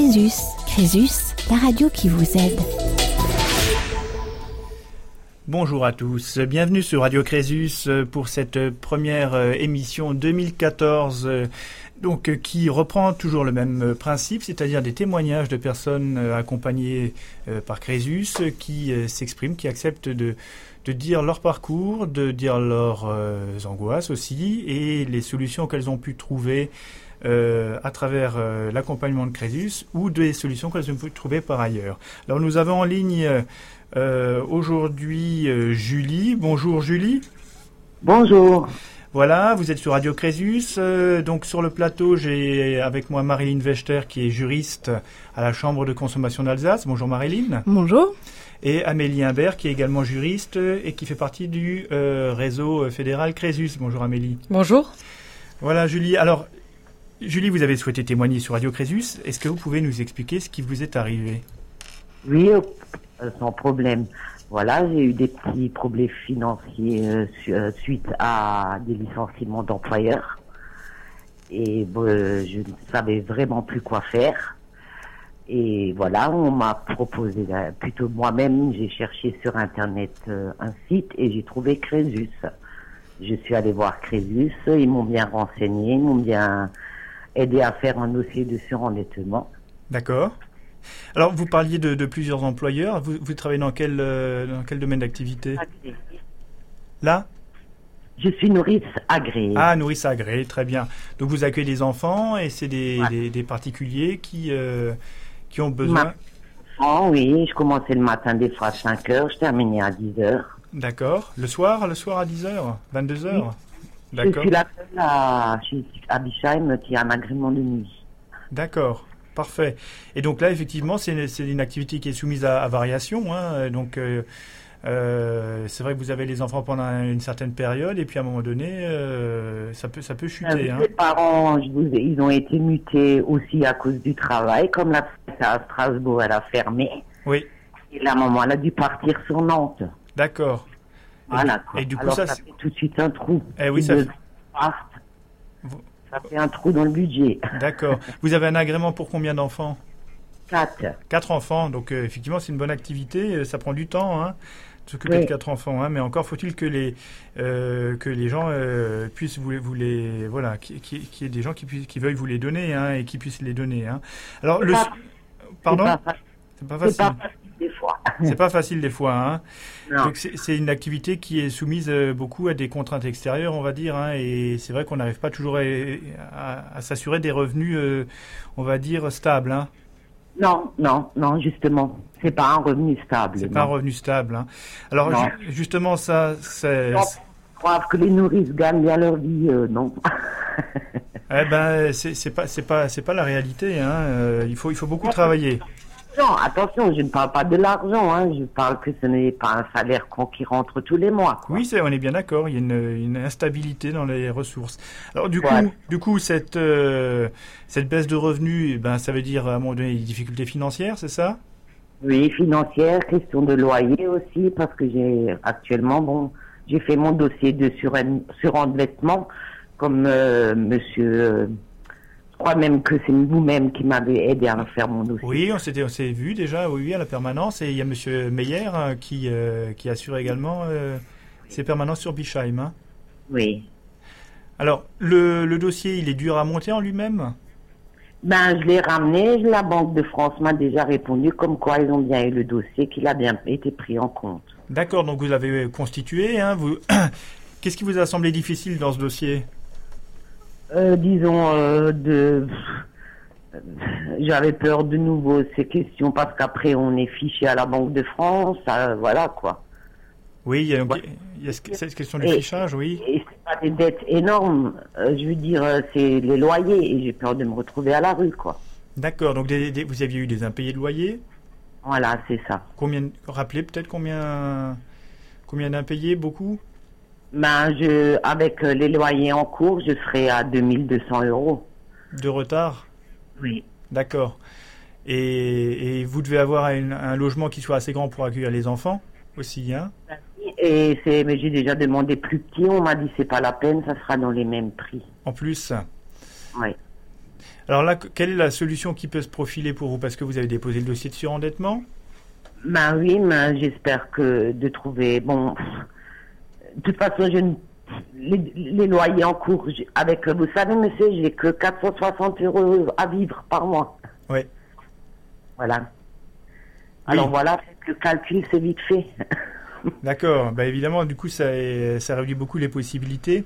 Crésus. Crésus, la radio qui vous aide. Bonjour à tous, bienvenue sur Radio Crésus pour cette première euh, émission 2014 euh, donc euh, qui reprend toujours le même principe, c'est-à-dire des témoignages de personnes accompagnées par Crésus qui s'expriment, qui acceptent de, de dire leur parcours, de dire leurs angoisses aussi et les solutions qu'elles ont pu trouver à travers l'accompagnement de Crésus ou des solutions qu'elles ont pu trouver par ailleurs. Alors nous avons en ligne euh, aujourd'hui, euh, Julie. Bonjour Julie. Bonjour. Voilà, vous êtes sur Radio Crésus. Euh, donc sur le plateau, j'ai avec moi Marilyn Wechter qui est juriste à la Chambre de consommation d'Alsace. Bonjour Marilyn. Bonjour. Et Amélie Imbert qui est également juriste et qui fait partie du réseau fédéral Crésus. Bonjour Amélie. Bonjour. Voilà Julie. Alors Julie, vous avez souhaité témoigner sur Radio Crésus. Est-ce que vous pouvez nous expliquer ce qui vous est arrivé? Oui, euh, sans problème. Voilà, j'ai eu des petits problèmes financiers euh, euh, suite à des licenciements d'employeurs. Et je ne savais vraiment plus quoi faire. Et voilà, on m'a proposé, plutôt moi-même, j'ai cherché sur Internet un site et j'ai trouvé Crésus. Je suis allée voir Crésus, ils m'ont bien renseigné, ils m'ont bien aidé à faire un dossier de surendettement. D'accord. Alors, vous parliez de, plusieurs employeurs. Vous, travaillez dans quel, euh, dans quel domaine d'activité? Là? Je suis nourrice agréée. Ah, nourrice agréée, très bien. Donc, vous accueillez des enfants et c'est des, des, particuliers qui, euh, qui ont besoin. Oh, oui, je commençais le matin des fois à 5 heures, je terminais à 10 heures. D'accord. Le soir, le soir à 10 heures 22 heures? Je suis la seule à, à Bischheim qui a un agrément de nuit. D'accord. Parfait. Et donc là, effectivement, c'est une, activité qui est soumise à, variation. Hein. donc, euh, euh, c'est vrai que vous avez les enfants pendant une certaine période, et puis à un moment donné, euh, ça peut ça peut chuter. Hein. parents, ils ont été mutés aussi à cause du travail, comme la à Strasbourg, elle a fermé. Oui. Et la maman, elle a dû partir sur Nantes. D'accord. Voilà. Et, du coup, ça, fait tout de suite un trou. Eh oui, ça fait... Ça fait un trou dans le budget. D'accord. Vous avez un agrément pour combien d'enfants? Quatre. Quatre enfants. Donc euh, effectivement, c'est une bonne activité. Euh, ça prend du temps. Hein, de s'occuper de quatre enfants, hein, mais encore faut-il que les euh, que les gens puissent vous, vous, les voilà, qu'il y ait des gens qui puissent qui veuillent vous les donner hein, et qui puissent les donner. Hein. Alors le pardon, c'est pas facile des fois. C'est pas facile des fois. Hein. c'est une activité qui est soumise euh, beaucoup à des contraintes extérieures, on va dire, hein, et c'est vrai qu'on n'arrive pas toujours à, s'assurer des revenus, euh, on va dire, stables. Hein. Non, non, non, justement, c'est pas un revenu stable. C'est pas un revenu stable. Alors justement, ça, c'est. Croire que les nourrices gagnent bien leur vie, euh, non. eh ben, c'est pas, c'est pas, c'est pas la réalité. Hein. il faut, il faut beaucoup travailler. Non, attention, je ne parle pas de l'argent, hein. je parle que ce n'est pas un salaire qui rentre tous les mois. Oui, on est bien d'accord, il y a une, instabilité dans les ressources. Alors du coup, du coup cette, euh, cette baisse de revenus, eh ben, ça veut dire à un moment donné des difficultés financières, c'est ça? Oui, financières, question de loyer aussi, parce que j'ai actuellement, bon, j'ai fait mon dossier de surendettement, comme euh, monsieur... Euh, crois même que c'est vous-même qui m'avez aidé à faire mon dossier. Oui, on s'était, on s'est vu déjà, oui, à la permanence. Et il y a Monsieur Meyer hein, qui, euh, qui assure également euh, ses permanences sur Bischheim. Hein. Oui. Alors, le, le, dossier, il est dur à monter en lui-même? Ben, je l'ai ramené. La Banque de France m'a déjà répondu comme quoi ils ont bien eu le dossier, qu'il a bien été pris en compte. D'accord, donc vous l'avez constitué. Hein, vous... Qu'est-ce qui vous a semblé difficile dans ce dossier? Euh, disons, euh, de... J'avais peur de nouveau ces questions parce qu'après on est fiché à la Banque de France, voilà quoi. Oui, il y a, cette question du fichage, oui. Et c'est pas des dettes énormes, euh, je veux dire, c'est les loyers et j'ai peur de me retrouver à la rue quoi. D'accord, donc vous aviez eu des impayés de loyer Voilà, c'est ça. Combien, rappelez peut-être combien, combien d'impayés, beaucoup? Ben, je, avec euh, les loyers en cours, je serai à 2200 euros. De retard? Oui. D'accord. Et, et, vous devez avoir un logement qui soit assez grand pour accueillir les enfants aussi, hein? Et c'est, mais j'ai déjà demandé plus petit. On m'a dit c'est pas la peine, ça sera dans les mêmes prix. En plus? Oui. Alors là, quelle est la solution qui peut se profiler pour vous? Parce que vous avez déposé le dossier de surendettement? Ben oui, mais j'espère que de trouver. Bon, de toute façon, je ne- les, les loyers en cours, avec, vous savez, monsieur, j'ai que 460 euros à vivre par mois. Oui. Voilà. Alors Oui. voilà, le calcul, c'est vite fait. D'accord. Bah évidemment, du coup, ça, ça réduit beaucoup les possibilités.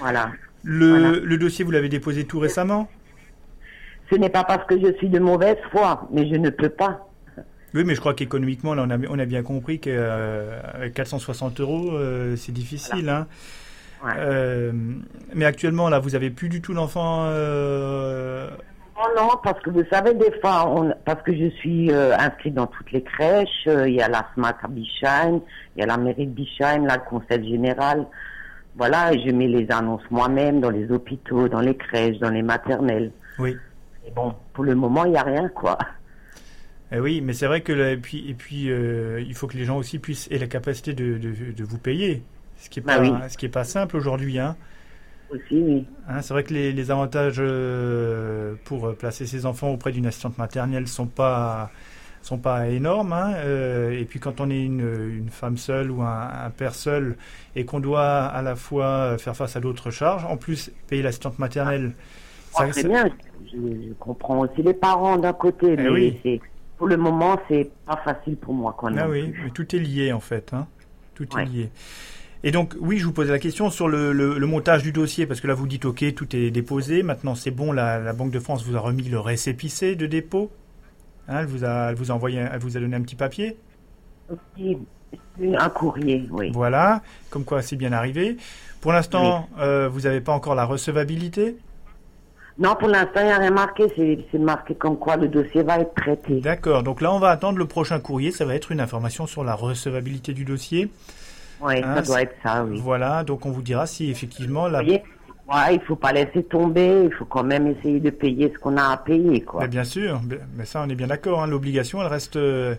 voilà. Le, Voilà. le dossier, vous l'avez déposé tout récemment? Ce n'est pas parce que je suis de mauvaise foi, mais je ne peux pas. Oui, mais je crois qu'économiquement, là, on a, on a bien compris qu'avec 460 euros, euh, c'est difficile. Hein. Ouais. Euh, mais actuellement, là, vous avez plus du tout d'enfants. euh, Non, non, parce que vous savez, des fois, on, parce que je suis euh, inscrite dans toutes les crèches, euh, il y a la SMAC à Bichheim, il y a la mairie de Bichheim, là, le conseil général. Voilà, et je mets les annonces moi-même dans les hôpitaux, dans les crèches, dans les maternelles. Oui. Et bon, pour le moment, il n'y a rien, quoi. Eh oui, mais c'est vrai que là, et puis, et puis euh, il faut que les gens aussi puissent aient la capacité de, de, de vous payer, ce qui est Bah pas, oui. ce qui est pas simple aujourd'hui. Hein. Aussi, oui. Hein, c'est vrai que les, les avantages euh, pour placer ses enfants auprès d'une assistante maternelle sont pas sont pas énormes. hein. Euh, et puis quand on est une, une femme seule ou un, un père seul et qu'on doit à la fois faire face à d'autres charges, en plus payer l'assistante maternelle, Ah, ça- très bien, je, je comprends aussi les parents d'un côté, Eh mais oui. c'est, pour le moment, c'est pas facile pour moi, quand. Ah oui, mais tout est lié en fait. Hein. Tout est lié. Et donc, oui, je vous posais la question sur le, le- le montage du dossier, parce que là, vous dites, OK, tout est déposé. Maintenant, c'est bon, la, la Banque de France vous a remis le récépissé de dépôt. Hein, elle, vous a, elle vous a envoyé, elle vous a donné un petit papier. Aussi, Un courrier, oui. Voilà, comme quoi c'est bien arrivé. Pour l'instant, euh, vous n'avez pas encore la recevabilité. Non, pour l'instant, il n'y a rien marqué. C'est, marqué comme quoi le dossier va être traité. D'accord, donc là, on va attendre le prochain courrier. Ça va être une information sur la recevabilité du dossier. Oui, Hein, ça doit c'est- être ça, oui. Voilà, donc on vous dira si effectivement la, Vous voyez Ouais, il faut pas laisser tomber. Il faut quand même essayer de payer ce qu'on a à payer, quoi. Mais bien sûr, mais ça on est bien d'accord. hein, L'obligation, elle reste, euh,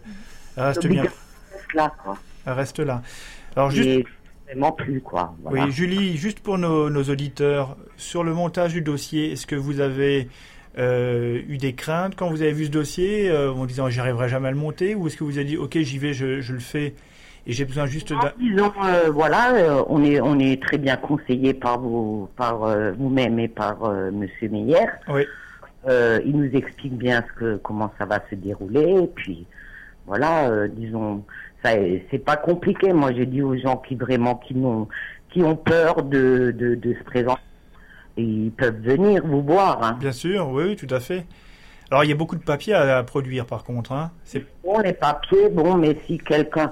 elle reste bien, reste là, quoi. elle reste là. Alors juste, Et vraiment plus, quoi. Voilà. oui, Julie, juste pour nos, nos auditeurs, sur le montage du dossier, est-ce que vous avez euh, eu des craintes quand vous avez vu ce dossier, euh, en disant j'y arriverai jamais à le monter, ou est-ce que vous avez dit ok j'y vais, je, je le fais et j'ai besoin juste Non, d'un... disons, euh, voilà, on est on est très bien conseillé par vous, par vous-même et par Monsieur Meyer. Oui, il nous explique bien ce que comment ça va se dérouler. Et puis voilà, disons, ça c'est pas compliqué. Moi, j'ai dit aux gens qui vraiment qui n'ont qui ont peur de de, de se présenter, et ils peuvent venir vous voir. Hein. bien sûr, oui, oui, tout à fait. Alors il y a beaucoup de papiers à, à produire par contre. Hein. C'est Bon, les papiers, bon, mais si quelqu'un,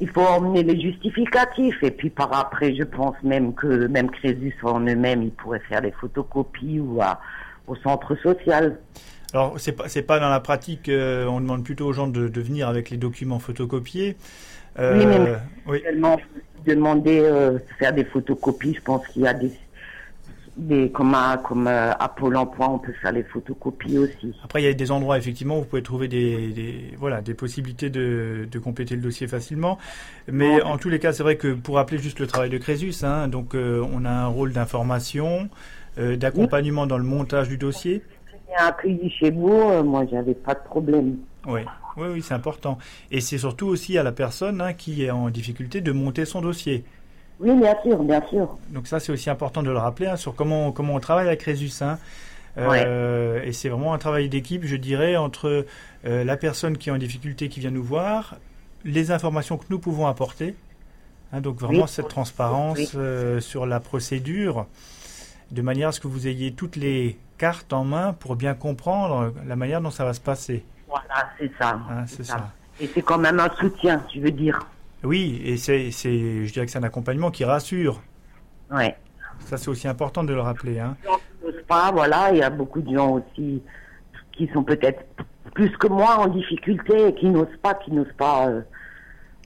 il faut emmener les justificatifs. Et puis par après, je pense même que même Crésus en eux-mêmes, ils pourraient faire des photocopies ou à, au centre social. Alors, c'est pas, c'est pas dans la pratique, euh, on demande plutôt aux gens de, de venir avec les documents photocopiés. Euh, Oui, mais- oui. Tellement demander euh, faire des photocopies, je pense qu'il y a des des comme à, comme euh, à Pôle Emploi, on peut faire les photocopies aussi. Après, il y a des endroits, effectivement, où vous pouvez trouver des, des- voilà, des possibilités de, de compléter le dossier facilement. Mais Ouais. en tous les cas, c'est vrai que pour rappeler juste le travail de Crésus, hein, donc euh, on a un rôle d'information, euh, d'accompagnement dans le montage du dossier. Bien accueilli chez vous, euh, moi j'avais pas de problème. Oui, oui, oui, c'est important. Et c'est surtout aussi à la personne hein, qui est en difficulté de monter son dossier. Oui, bien sûr, bien sûr. Donc ça, c'est aussi important de le rappeler hein, sur comment, comment on travaille avec Crésus. Hein. Euh, Et c'est vraiment un travail d'équipe, je dirais, entre euh, la personne qui est en difficulté, qui vient nous voir, les informations que nous pouvons apporter. Donc vraiment Oui. cette transparence Oui. euh, sur la procédure, de manière à ce que vous ayez toutes les cartes en main pour bien comprendre la manière dont ça va se passer. Voilà, c'est ça. Hein, c'est ça. Et c'est quand même un soutien, je veux dire. Oui, et c'est, c'est, je dirais que c'est un accompagnement qui rassure. Ouais. Ça, c'est aussi important de le rappeler. Hein. Pas, voilà, il y a beaucoup de gens aussi qui sont peut-être plus que moi en difficulté et qui n'osent pas, qui n'osent pas, euh,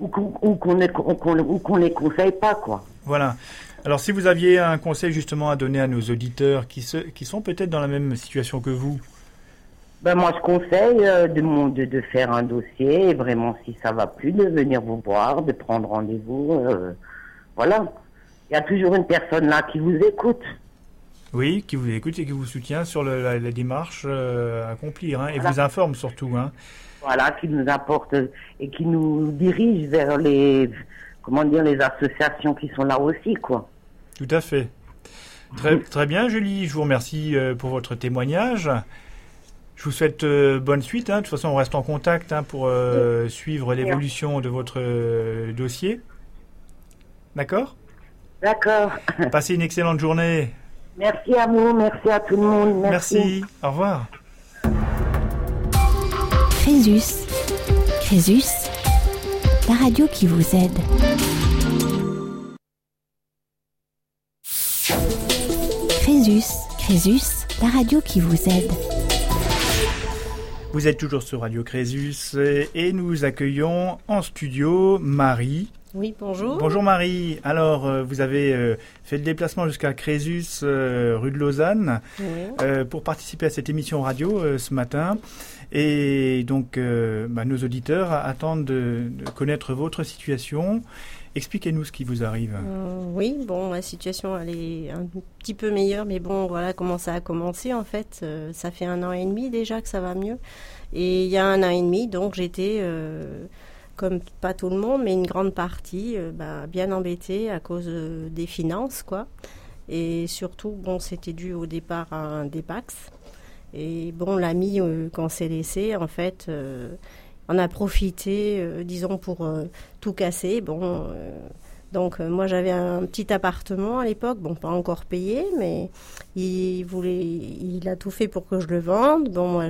ou qu'on ne- les conseille pas, quoi. Voilà. Alors, si vous aviez un conseil justement à donner à nos auditeurs qui, se, qui sont peut-être dans la même situation que vous, Ben moi, je conseille euh, de, mon, de, de faire un dossier et vraiment, si ça va plus, de venir vous voir, de prendre rendez-vous. euh, voilà. Il y a toujours une personne là qui vous écoute. Oui, qui vous écoute et qui vous soutient sur le- la, la démarche euh, à accomplir hein, et Voilà. vous informe surtout. Hein. Voilà, qui nous apporte et qui nous dirige vers les, comment dire, les associations qui sont là aussi, quoi. Tout à fait. Très, très bien, Julie. Je vous remercie euh, pour votre témoignage. Je vous souhaite euh, bonne suite. hein. De toute façon, on reste en contact hein, pour euh, suivre l'évolution de votre euh, dossier. D'accord? D'accord. Passez une excellente journée. Merci à vous, merci à tout le monde. Merci. Merci. Au revoir. Crésus. Crésus, la radio qui vous aide. Crésus. Crésus, la radio qui vous aide. Vous êtes toujours sur Radio Crésus et nous accueillons en studio Marie. Oui, bonjour. Bonjour Marie. Alors, euh, vous avez euh, fait le déplacement jusqu'à Crésus, euh, rue de Lausanne, Oui. pour participer à cette émission radio ce matin. Et donc, bah, nos auditeurs attendent de, de connaître votre situation. Expliquez-nous ce qui vous arrive. Euh, oui, bon, la situation elle est un petit peu meilleure, mais bon, voilà comment ça a commencé en fait. Euh, ça fait un an et demi déjà que ça va mieux. Et il y a un an et demi, donc j'étais, euh, comme pas tout le monde, mais une grande partie, bah, bien embêtée à cause des finances, quoi. Et surtout, bon, c'était dû au départ à un dépax. Et bon, l'ami qu'on s'est laissé, en fait, on a profité, euh, disons, pour euh, tout casser. Bon, euh, donc moi j'avais un petit appartement à l'époque, bon, pas encore payé, mais il voulait, il a tout fait pour que je le vende. Bon, moi,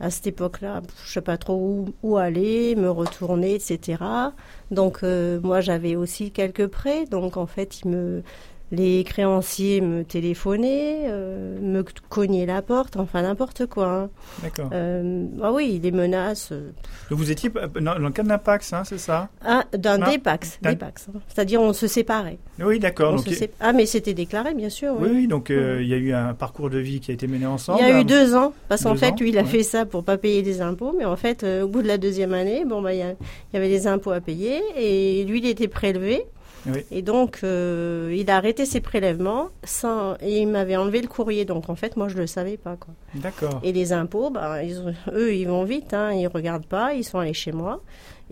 à cette époque-là, je sais pas trop où, aller, me retourner, etc. Donc moi j'avais aussi quelques prêts, donc en fait il me les créanciers me téléphonaient, euh, me cognaient la porte, enfin n'importe quoi. hein. D'accord. Euh, ah oui, des menaces. euh, Donc, vous étiez dans, le cadre d'un Pax, hein, c'est ça? Ah, d'un Ah, d'un- hein. C'est-à-dire on se séparait. Oui, d'accord. Donc, Ah, mais c'était déclaré, bien sûr. oui, oui. oui, donc euh, il y a eu un parcours de vie qui a été mené ensemble. Il y a eu deux ans, parce qu'en fait, ans, lui, il a ouais. fait ça pour pas payer des impôts, mais en fait, au bout de la deuxième année, bon, bah, il y, a- il y avait des impôts à payer, et lui, il était prélevé, Oui. et donc, euh, il a arrêté ses prélèvements, sans, et il m'avait enlevé le courrier, donc en fait, moi, je le savais pas, quoi. D'accord. Et les impôts, bah, ils eux, ils vont vite, hein, ils regardent pas, ils sont allés chez moi.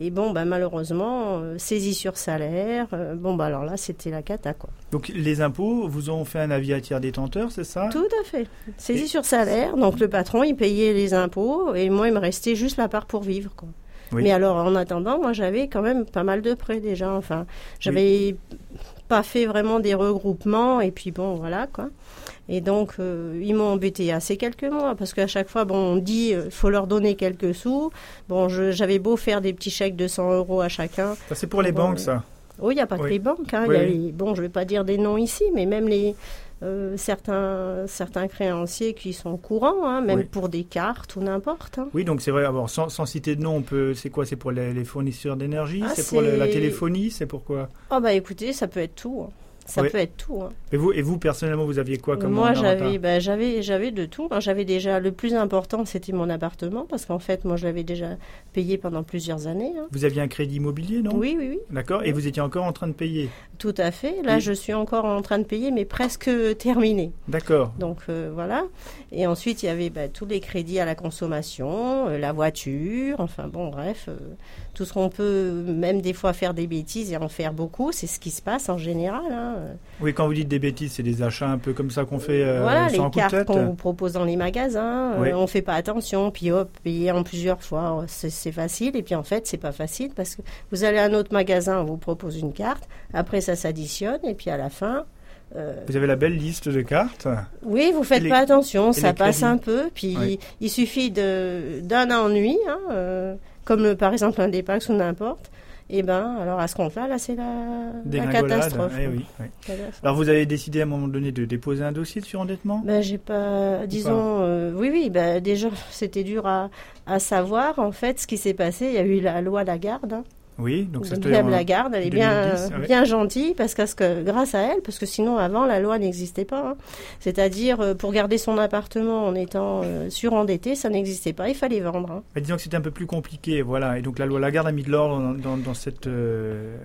Et bon, bah, malheureusement, euh, saisie sur salaire, euh, bon, bah, alors là, c'était la cata, quoi. Donc les impôts vous ont fait un avis à tiers détenteur, c'est ça? Tout à fait. Saisie Et- sur salaire, donc le patron, il payait les impôts, et moi, il me restait juste la part pour vivre, quoi. Oui. Mais alors, en attendant, moi, j'avais quand même pas mal de prêts déjà, enfin, j'avais pas fait vraiment des regroupements, et puis bon, voilà, quoi. Et donc, euh, ils m'ont embêté assez quelques mois, parce qu'à chaque fois, bon, on dit, il faut leur donner quelques sous. Bon, j'avais beau faire des petits chèques de 100 euros à chacun. Ça c'est pour les Bon, banques, ça. Oh, il n'y a pas que les banques. Hein. Oui, y a les- bon, je ne vais pas dire des noms ici, mais même les euh, certains, certains créanciers qui sont courants, hein, même Oui. pour des cartes ou n'importe. hein. Oui, donc c'est vrai. Alors, sans, sans citer de nom, on peut. C'est quoi C'est pour les, les fournisseurs d'énergie Ah, C'est pour la téléphonie C'est pourquoi Oh, bah écoutez, ça peut être tout. hein. Ça Oui. peut être tout. hein. et vous, et vous, personnellement, vous aviez quoi comme Moi, j'avais, bah, j'avais, j'avais de tout. hein. J'avais déjà le plus important, c'était mon appartement, parce qu'en fait, moi, je l'avais déjà payé pendant plusieurs années. hein. Vous aviez un crédit immobilier, non? Oui, oui, oui, D'accord. Et vous étiez encore en train de payer? tout à fait. Là, Oui. je suis encore en train de payer, mais presque terminé. D'accord. Donc euh, voilà. Et ensuite, il y avait bah, tous les crédits à la consommation, euh, la voiture, enfin bon, bref, euh, tout ce qu'on peut, même des fois faire des bêtises et en faire beaucoup, c'est ce qui se passe en général. hein. Oui, quand vous dites des bêtises, c'est des achats un peu comme ça qu'on fait euh, voilà, sans les cartes qu'on vous propose dans les magasins, euh, Oui. on fait pas attention, puis hop, payer en plusieurs fois, c'est c'est facile. Et puis en fait, c'est pas facile parce que vous allez à un autre magasin, on vous propose une carte, après ça s'additionne, et puis à la fin. euh, Vous avez la belle liste de cartes. Oui, vous faites les- pas attention, ça passe un peu, puis Oui. il suffit d'un ennui, hein, euh, comme euh, par exemple un dépax ou n'importe. Et ben, alors à ce compte-là, là, c'est la, catastrophe. Eh oui, oui. Catastrophe. Alors vous avez décidé à un moment donné de déposer un dossier de surendettement Ben, j'ai pas, disons, euh, oui, oui, ben, déjà, c'était dur à, à savoir, en fait, ce qui s'est passé. Il y a eu la loi Lagarde, hein, Oui, donc ça Madame Lagarde, elle est bien, bien gentille parce que grâce à elle, parce que sinon avant la loi n'existait pas. Hein. C'est-à-dire euh, pour garder son appartement en étant euh, surendetté, ça n'existait pas. Il fallait vendre. Hein. Mais disons que c'était un peu plus compliqué, voilà. Et donc la loi Lagarde a mis de l'ordre dans, cette, euh,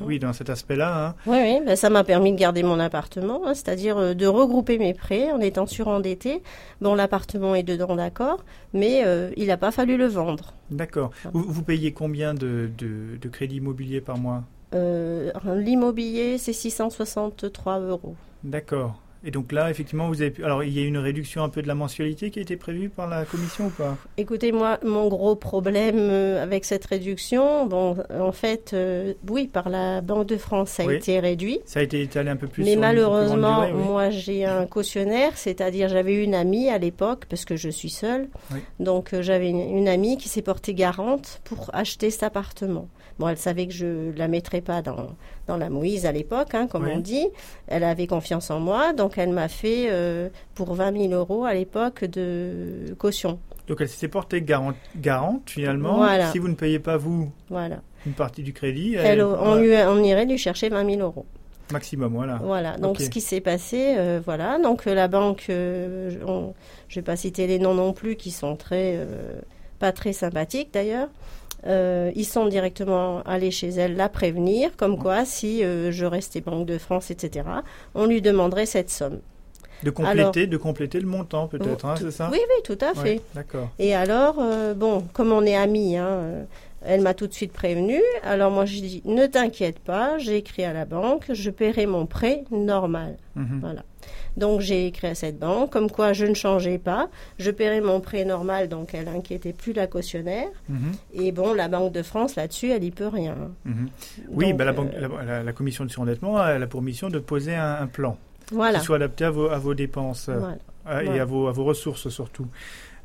oui, dans cet aspect-là. Hein. Oui, oui, ben, ça m'a permis de garder mon appartement, c'est-à-dire de regrouper mes prêts en étant surendetté. Bon, l'appartement est dedans, d'accord, mais il n'a pas fallu le vendre. D'accord. Vous, payez combien de, de, crédit immobilier par mois euh, L'immobilier, c'est 663 euros. D'accord. Et donc là, effectivement, vous avez pu... Alors, il y a une réduction un peu de la mensualité qui a été prévue par la commission ou pas? Écoutez, moi, mon gros problème euh, avec cette réduction, bon, en fait, euh, oui, par la Banque de France, ça a été réduit. Ça a été étalé un peu plus. Mais malheureusement, moi, j'ai un cautionnaire, c'est-à-dire j'avais une amie à l'époque, parce que je suis seule. Donc, euh, j'avais une amie qui s'est portée garante pour acheter cet appartement. Bon, elle savait que je ne la mettrais pas dans, dans la mouise à l'époque, hein, comme on dit. Elle avait confiance en moi, donc elle m'a fait euh, pour 20 000 euros à l'époque de caution. Donc elle s'est portée garante, garante finalement. Si vous ne payez pas vous voilà. une partie du crédit, elle, on, irait lui chercher 20 000 euros. Maximum, voilà. Voilà, donc ce qui s'est passé, euh, voilà. Donc euh, la banque, je ne vais pas citer les noms non plus, qui sont très, pas très sympathiques d'ailleurs. Euh, ils sont directement allés chez elle la prévenir, comme quoi si euh, je restais Banque de France, etc., on lui demanderait cette somme. De compléter, de compléter le montant peut-être, hein, c'est ça? Oui, oui, tout à fait. D'accord. Et alors, euh, bon, comme on est amis, hein, elle m'a tout de suite prévenu. Alors moi, j'ai dit, ne t'inquiète pas, j'ai écrit à la banque, je paierai mon prêt normal. Mhm. Voilà. Donc j'ai écrit à cette banque, comme quoi je ne changeais pas, je paierais mon prêt normal, donc elle inquiétait plus la cautionnaire. Mhm. Et bon, la Banque de France là-dessus, elle y peut rien. Mhm. Oui, bah, euh, la, commission de surendettement elle a pour mission de poser un, plan qui soit adapté à vos, dépenses euh, et À, vos, à vos ressources surtout.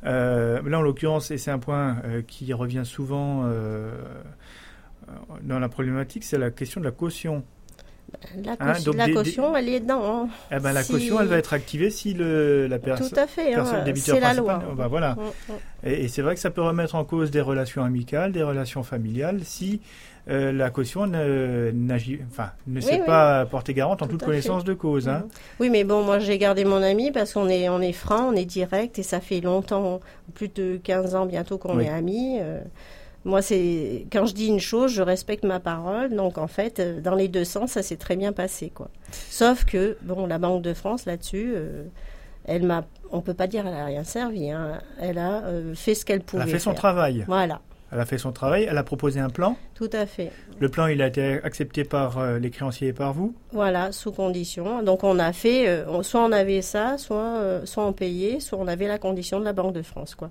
Euh, là, en l'occurrence, et c'est un point qui revient souvent dans la problématique, c'est la question de la caution. La, hein, la caution, elle est dedans. Hein. Eh ben, la caution, elle va être activée si le, la personne. Tout à fait. Hein, c'est la loi. Bah, voilà. Mm, mm. Et, c'est vrai que ça peut remettre en cause des relations amicales, des relations familiales, si euh, la caution ne, enfin, ne s'est pas portée garante en toute connaissance de cause. Mm. Oui, mais bon, moi j'ai gardé mon ami parce qu'on est, on est franc, on est direct et ça fait longtemps, plus de 15 ans bientôt qu'on est amis. Euh, moi, c'est quand je dis une chose, je respecte ma parole. Donc, en fait, euh, dans les deux sens, ça s'est très bien passé, quoi. Sauf que, bon, la Banque de France là-dessus, euh, elle m'a, on peut pas dire qu'elle a rien servi. Hein. Elle a euh, fait ce qu'elle pouvait. Elle a fait son travail. Voilà. Elle a fait son travail. Elle a proposé un plan. Tout à fait. Le plan, il a été accepté par les créanciers et par vous. Voilà, sous condition. Donc, on a fait, soit on avait ça, soit, soit on payait, soit on avait la condition de la Banque de France, quoi.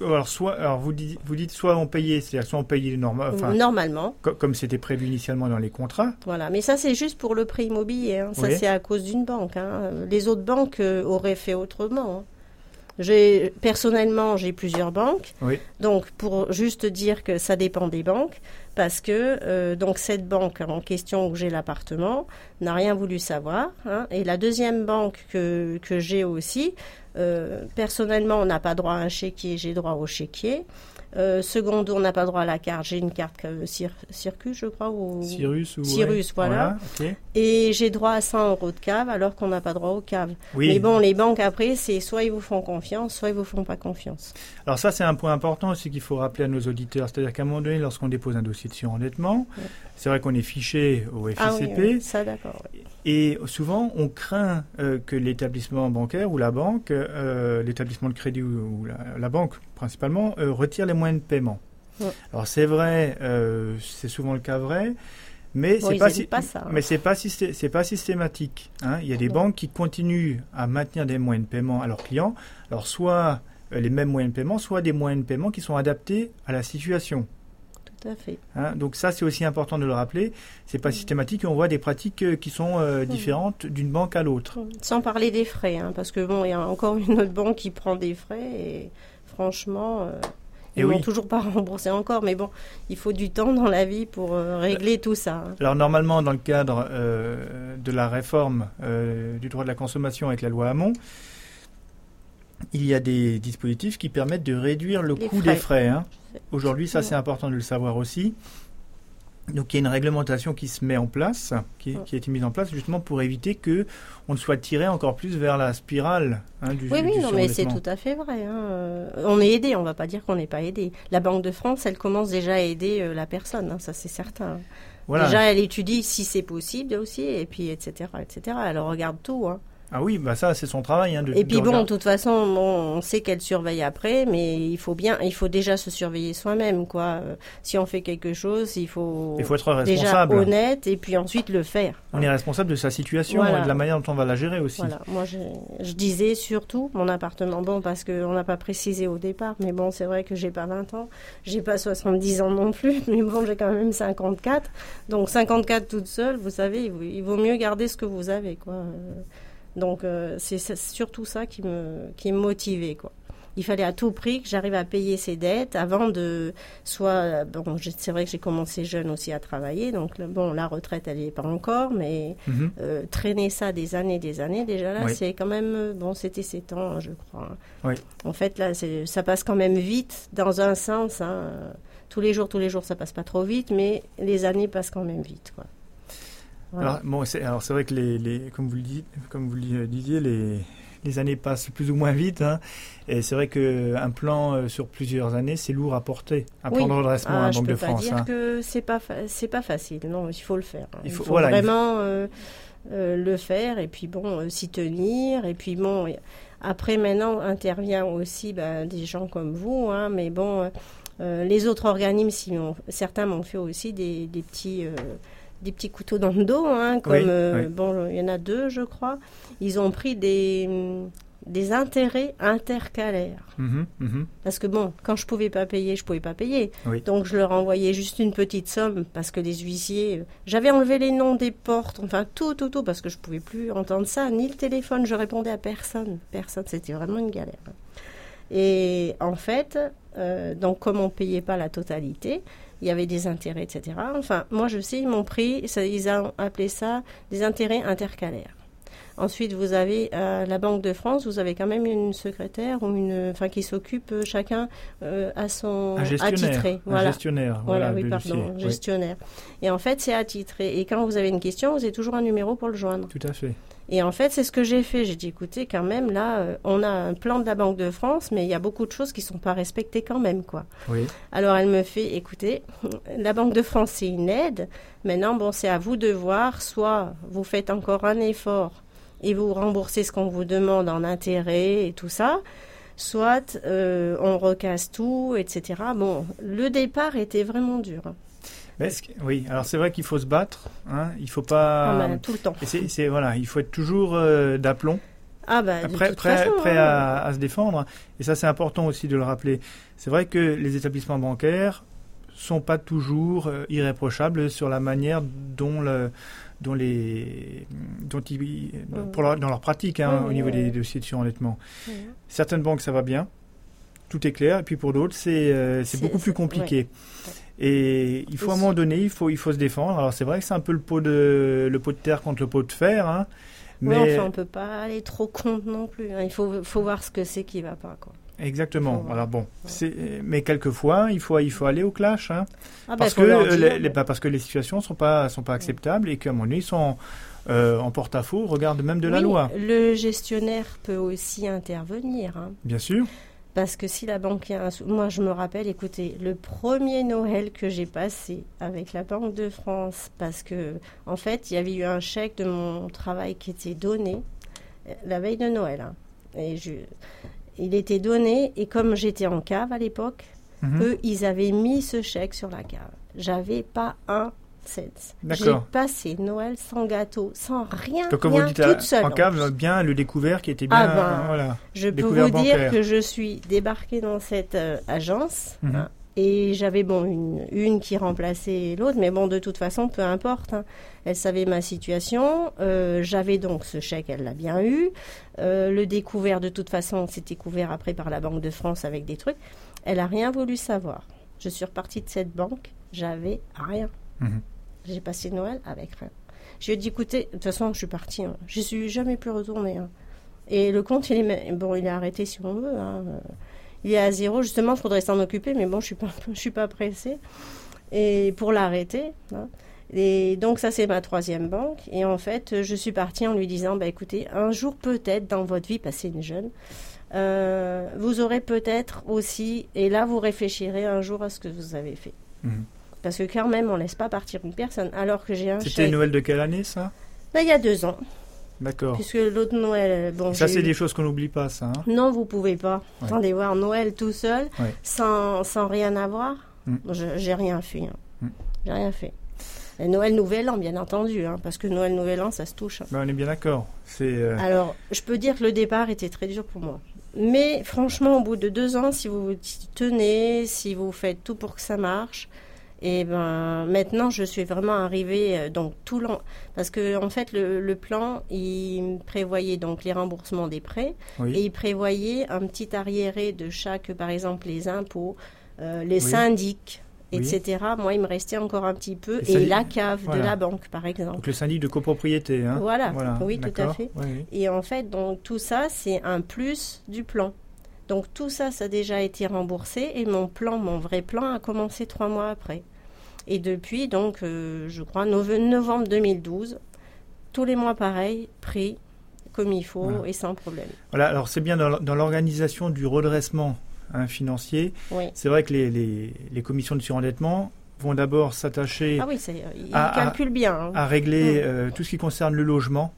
Alors soit alors vous dites vous dites soit on payait, c'est-à-dire soit on payait enfin, normalement, comme c'était prévu initialement dans les contrats. Voilà, mais ça c'est juste pour le prêt immobilier. Hein. Ça c'est à cause d'une banque. Hein. Les autres banques euh, auraient fait autrement. Hein. J'ai personnellement j'ai plusieurs banques. Oui. Donc pour juste dire que ça dépend des banques parce que euh, donc cette banque en question où j'ai l'appartement n'a rien voulu savoir hein. et la deuxième banque que que j'ai aussi euh, personnellement on n'a pas droit à un chéquier j'ai droit au chéquier euh, secondo, on n'a pas droit à la carte. J'ai une carte euh, Circus, je crois. Ou... Cyrus, ou voilà. Et j'ai droit à 100 euros de cave alors qu'on n'a pas droit aux caves. Mais bon, les banques après, c'est soit ils vous font confiance, soit ils vous font pas confiance. Alors ça, c'est un point important aussi qu'il faut rappeler à nos auditeurs. C'est-à-dire qu'à un moment donné, lorsqu'on dépose un dossier de surendettement, c'est vrai qu'on est fiché au FICP. Ah oui, ça d'accord. Et souvent, on craint euh, que l'établissement bancaire ou la banque, l'établissement de crédit ou, la, banque principalement, retire les moyens de paiement. Alors c'est vrai, euh, c'est souvent le cas vrai, mais c'est pas, ça, mais c'est pas c'est pas systématique. Hein. Il y a des banques qui continuent à maintenir des moyens de paiement à leurs clients. Alors soit euh, les mêmes moyens de paiement, soit des moyens de paiement qui sont adaptés à la situation. Tout à fait. Hein. Donc ça c'est aussi important de le rappeler. C'est pas systématique et on voit des pratiques euh, qui sont différentes d'une banque à l'autre. Sans parler des frais, hein, parce que bon, il y a encore une autre banque qui prend des frais et franchement. Ils ne toujours pas remboursé encore, mais bon, il faut du temps dans la vie pour euh, régler tout ça. Hein. Alors normalement, dans le cadre euh, de la réforme euh, du droit de la consommation avec la loi Hamon, il y a des dispositifs qui permettent de réduire le coût des frais. Hein. Aujourd'hui, ça c'est important de le savoir aussi. Donc il y a une réglementation qui se met en place, qui, qui a été mise en place justement pour éviter que on ne soit tiré encore plus vers la spirale hein, du Oui, oui, du non, mais c'est tout à fait vrai. hein. Euh, On est aidé, on va pas dire qu'on n'est pas aidé. La Banque de France, elle commence déjà à aider euh, la personne, hein, ça c'est certain. Voilà. Déjà, elle étudie si c'est possible aussi, et puis etc., etc. Elle regarde tout. Hein. Ah oui, bah ça c'est son travail. Hein, de, Et de puis bon, de toute façon, bon, on sait qu'elle surveille après, mais il faut bien, il faut déjà se surveiller soi-même, quoi. Euh, Si on fait quelque chose, il faut, il faut être déjà honnête et puis ensuite le faire. On est responsable de sa situation Voilà. et de la manière dont on va la gérer aussi. Voilà, moi je, je disais surtout mon appartement, bon parce qu'on n'a pas précisé au départ, mais bon c'est vrai que j'ai pas 20 ans, j'ai pas 70 ans non plus, mais bon j'ai quand même 54, donc 54 toute seule, vous savez, il vaut, il vaut mieux garder ce que vous avez quoi. Euh, Donc euh, c'est surtout ça qui me, qui me motivait quoi. Il fallait à tout prix que j'arrive à payer ces dettes avant de soit bon j'ai- c'est vrai que j'ai commencé jeune aussi à travailler donc bon la retraite elle n'y est pas encore mais Mhm. euh, traîner ça des années, des années, déjà là, Oui. c'est quand même, euh, bon, c'était 7 ans, hein, je crois. Oui. En fait, là, ça passe quand même vite, dans un sens. hein, euh, Tous les jours, tous les jours, ça passe pas trop vite, mais les années passent quand même vite, quoi. Voilà. Alors, bon, c'est, alors c'est vrai que les, les, comme vous le dites, comme vous le disiez, les, les années passent plus ou moins vite. hein. et c'est vrai qu'un plan euh, sur plusieurs années, c'est lourd à porter. Un Oui. plan de redressement Ah, à je Banque peux de pas France. dire hein. que c'est pas fa- c'est pas facile. Non, il faut le faire. hein. Il Il faut- il vraiment euh, euh, le faire et puis bon euh, s'y tenir et puis bon après maintenant intervient aussi ben, des gens comme vous, hein, mais bon euh, euh, les autres organismes, si on- certains m'ont fait aussi des, des petits euh, des petits couteaux dans le dos, hein, comme Oui, euh, oui. bon il y en a deux je crois. Ils ont pris des des intérêts intercalaires. Mhm, mhm. Parce que bon, quand je pouvais pas payer, je pouvais pas payer. Oui. Donc je leur envoyais juste une petite somme parce que les huissiers, j'avais enlevé les noms des portes, enfin tout, tout, tout, parce que je pouvais plus entendre ça, ni le téléphone, je répondais à personne, personne, c'était vraiment une galère. Et en fait, euh, donc comme on payait pas la totalité, il y avait des intérêts, etc. Enfin, moi je sais, ils m'ont pris, ça, ils ont appelé ça des intérêts intercalaires. Ensuite, vous avez à la Banque de France, vous avez quand même une secrétaire ou une, enfin, qui s'occupe euh, chacun euh, à son Un gestionnaire. attitré. Un Voilà. gestionnaire. Voilà, voilà, oui, pardon. Oui, gestionnaire. Et en fait, c'est attitré. Et quand vous avez une question, vous avez toujours un numéro pour le joindre. tout à fait. Et en fait, c'est ce que j'ai fait. J'ai dit, écoutez, quand même, là, euh, on a un plan de la Banque de France, mais il y a beaucoup de choses qui sont pas respectées quand même, quoi. Oui. Alors elle me fait, écoutez, la Banque de France, c'est une aide. Maintenant, bon, c'est à vous de voir. Soit vous faites encore un effort et vous remboursez ce qu'on vous demande en intérêt et tout ça. Soit euh, on recasse tout, etc. Bon, le départ était vraiment dur. Mais oui, alors c'est vrai qu'il faut se battre. Hein, il faut pas. Ah, ben, tout le temps. c'est, voilà, il faut être toujours euh, d'aplomb. Ah bah, prêt, toute prêt- façon, prêt hein. à, à se défendre. Et ça, c'est important aussi de le rappeler. C'est vrai que les établissements bancaires sont pas toujours euh, irréprochables sur la manière dont le dont les dont ils, pour leur- dans leur pratique hein, Ouais, au niveau des dossiers de surendettement. Ouais. Certaines banques ça va bien, tout est clair, et puis pour d'autres c'est euh, beaucoup plus compliqué. Et il faut à un moment donné, il faut il faut se défendre. Alors c'est vrai que c'est un peu le pot de le pot de terre contre le pot de fer, hein, Mais enfin, on peut pas aller trop contre non plus. hein. Il faut, faut voir ce que c'est qui va pas, quoi. Exactement. Alors bon, mais quelquefois il faut il faut aller au clash, hein, Ah, bah, parce que euh, les, les- bah, parce que les situations sont pas sont pas acceptables et qu'à mon avis ils sont euh, en porte-à-faux au regard même de la loi, Le gestionnaire peut aussi intervenir. bien sûr. Parce que si la banque a un sou- Moi, je me rappelle, écoutez, le premier Noël que j'ai passé avec la Banque de France, parce que, en fait, il y avait eu un chèque de mon travail qui était donné euh, la veille de Noël. hein. Et je... il était donné, et comme j'étais en cave à l'époque, Mhm. eux, ils avaient mis ce chèque sur la cave. J'avais pas un. J'ai passé Noël sans gâteau, sans rien, Donc comme rien vous dites toute seule. en plus. bien le découvert qui était bien, Ah ben, hein, voilà. Je peux vous bancaire. dire que je suis débarquée dans cette euh, agence Mhm. hein, et j'avais bon une, une qui remplaçait l'autre, mais bon de toute façon peu importe. hein. Elle savait ma situation. euh, j'avais donc ce chèque, elle l'a bien eu. Euh, le découvert de toute façon, c'était couvert après par la Banque de France avec des trucs. Elle a rien voulu savoir. Je suis repartie de cette banque, j'avais rien. Mhm. J'ai passé Noël avec rien. Je lui ai dit, écoutez, de toute façon, je suis partie. Hein. Je suis jamais plus retournée. hein. Et le compte, il est, bon, il est arrêté si on veut. hein. Il est à zéro. Justement, il faudrait s'en occuper, mais bon, je suis pas, suis pas pressée. et pour l'arrêter. hein. Et donc ça c'est ma troisième banque. Et en fait, je suis partie en lui disant, bah écoutez, un jour peut-être dans votre vie, passée une jeune, euh, vous aurez peut-être aussi, et là vous réfléchirez un jour à ce que vous avez fait. Mhm. Parce que quand même, on laisse pas partir une personne. Alors que j'ai un C'était. Noël de quelle année, ça Là, il y a deux ans. D'accord. Puisque l'autre Noël, bon, Ça, c'est eu- des choses qu'on n'oublie pas, ça. hein Non, vous pouvez pas. Ouais. Attendez voir Noël tout seul, Ouais. sans, sans rien avoir. Mm. Je- J'ai rien fait. hein. Mm. J'ai rien fait. Et Noël Nouvel An, bien entendu, hein, parce que Noël Nouvel An, ça se touche. hein. Ben, on est bien d'accord. C'est. euh, Alors, je peux dire que le départ était très dur pour moi. Mais franchement, au bout de deux ans, si vous vous tenez, si vous faites tout pour que ça marche, et ben maintenant, je suis vraiment arrivée euh, donc tout l'an parce que en fait, le, le plan, il prévoyait donc les remboursements des prêts oui. et il prévoyait un petit arriéré de chaque, par exemple, les impôts, euh, les Oui. syndics, Oui. etc. Moi, il me restait encore un petit peu et la cave voilà. de la banque, par exemple. Donc le syndic de copropriété. Hein Voilà. Oui, tout à fait. Oui. Et en fait, donc tout ça, c'est un plus du plan. Donc tout ça, ça a déjà été remboursé et mon plan, mon vrai plan, a commencé trois mois après. Et depuis, donc, euh, je crois, nove- novembre 2012, tous les mois pareil, pris comme il faut Voilà. et sans problème. Voilà, alors c'est bien dans l'organisation du redressement hein, financier. Oui. C'est vrai que les, les, les commissions de surendettement vont d'abord s'attacher Ah oui, calcule bien. hein. à régler Mm. euh, tout ce qui concerne le logement,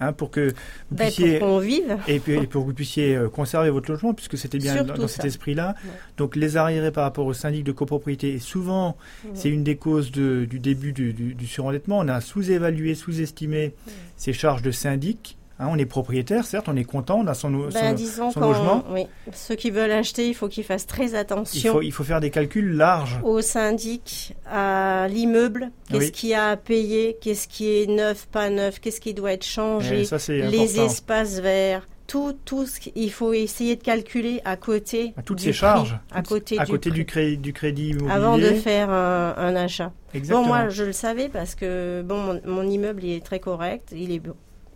hein, pour que vous Ben, puissiez pour qu'on vive. et, puis, et pour que vous puissiez conserver votre logement, puisque c'était bien dans, Surtout dans cet esprit-là. Ouais. Donc les arriérés par rapport au syndic de copropriété, et souvent Ouais. c'est une des causes de- du début du, du- du surendettement. On a sous-évalué, sous-estimé ces charges de syndic. Hein, on est propriétaire, certes, on est content, on a son, Ben, son- disons son logement. oui, ceux qui veulent acheter, il faut qu'ils fassent très il, attention. faut, il faut faire des calculs larges. au syndic, à l'immeuble, qu'est-ce Oui. qu'il y a à payer, qu'est-ce qui est neuf, pas neuf, qu'est-ce qui doit être changé, ça, c'est les espaces verts, tout, tout ce qu'il faut essayer de calculer à côté À toutes du ces prix, charges, à côté, à du, côté prix, du, crédit, du crédit immobilier. avant de faire un, un achat. Exactement. Bon, moi, je le savais parce que bon, mon, mon immeuble il est très correct, il est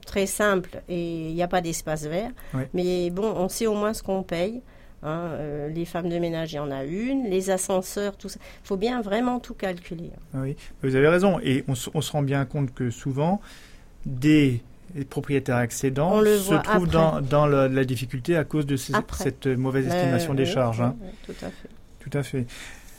très simple et il n'y a pas d'espace vert. Mais bon, on sait au moins ce qu'on paye. hein, euh, les femmes de ménage, il y en a une. Les ascenseurs, tout ça. Il faut bien vraiment tout calculer. Ah Oui, vous avez raison. Et on, se- on se rend bien compte que souvent, des des propriétaires le se trouvent dans, dans la, la difficulté à cause de ces- cette mauvaise Euh, estimation des oui, charges. hein. oui, tout à fait. Tout à fait.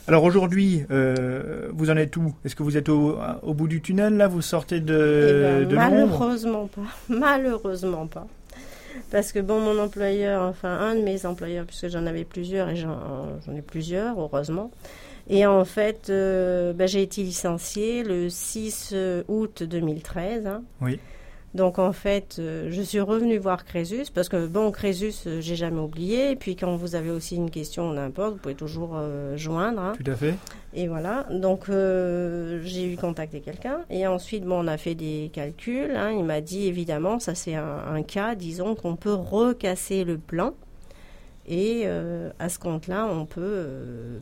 Alors aujourd'hui, euh, vous en êtes où? Est-ce que vous êtes au, au bout du tunnel là? Vous sortez de, Eh ben, Euh, de malheureusement pas. Malheureusement pas. Parce que bon, mon employeur, enfin un de mes employeurs, puisque j'en avais plusieurs et j'en j'en ai plusieurs, heureusement. Et en fait, euh, ben, j'ai été licenciée le 6 août 2013. hein. Oui. Donc en fait, euh, je suis revenue voir Crésus parce que bon, Crésus, euh, j'ai jamais oublié. Et puis quand vous avez aussi une question, n'importe, vous pouvez toujours euh, joindre. hein. Tout à fait. Et voilà, donc j'ai eu contacté quelqu'un et ensuite bon, on a fait des calculs. hein. Il m'a dit évidemment, ça c'est un, un cas, disons qu'on peut recasser le plan et à ce compte-là, on peut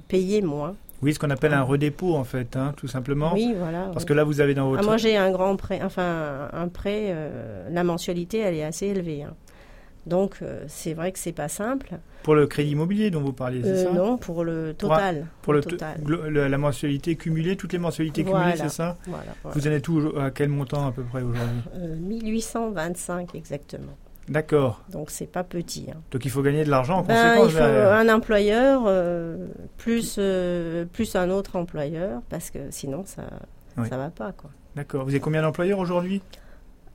payer moins. Oui, ce qu'on appelle un redépôt en fait, hein, tout simplement. Oui, voilà. Parce oui. que là, vous avez dans Ah, votre... moi j'ai un grand prêt, enfin un prêt, euh, la mensualité elle est assez élevée. hein. Donc euh, c'est vrai que c'est pas simple. Pour le crédit immobilier dont vous parliez, c'est Euh, ça? non, pour le total. Pour le, total. le- la mensualité cumulée, toutes les mensualités cumulées, c'est ça? Voilà, voilà. Vous en êtes où, à quel montant à peu près aujourd'hui? Euh, 1825 exactement. D'accord. Donc c'est pas petit. hein. Donc il faut gagner de l'argent en Ben, conséquence. il faut un employeur euh, plus euh, plus un autre employeur parce que sinon ça Oui. ça va pas quoi. D'accord. Vous avez combien d'employeurs aujourd'hui?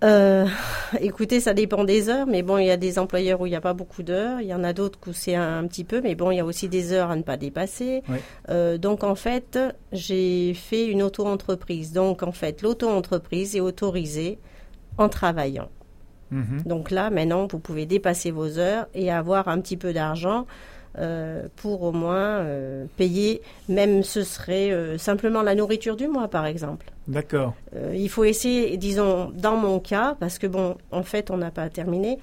Euh, écoutez, ça dépend des heures, mais bon, il y a des employeurs où il n'y a pas beaucoup d'heures, il y en a d'autres où c'est un, un petit peu, mais bon, il y a aussi des heures à ne pas dépasser. Oui. Donc en fait, j'ai fait une auto-entreprise. Donc en fait, l'auto-entreprise est autorisée en travaillant. Mhm. Donc là, maintenant, vous pouvez dépasser vos heures et avoir un petit peu d'argent euh, pour au moins euh, payer, même ce serait euh, simplement la nourriture du mois, par exemple. D'accord. Il faut essayer, disons, dans mon cas, parce que bon, en fait, on n'a pas terminé.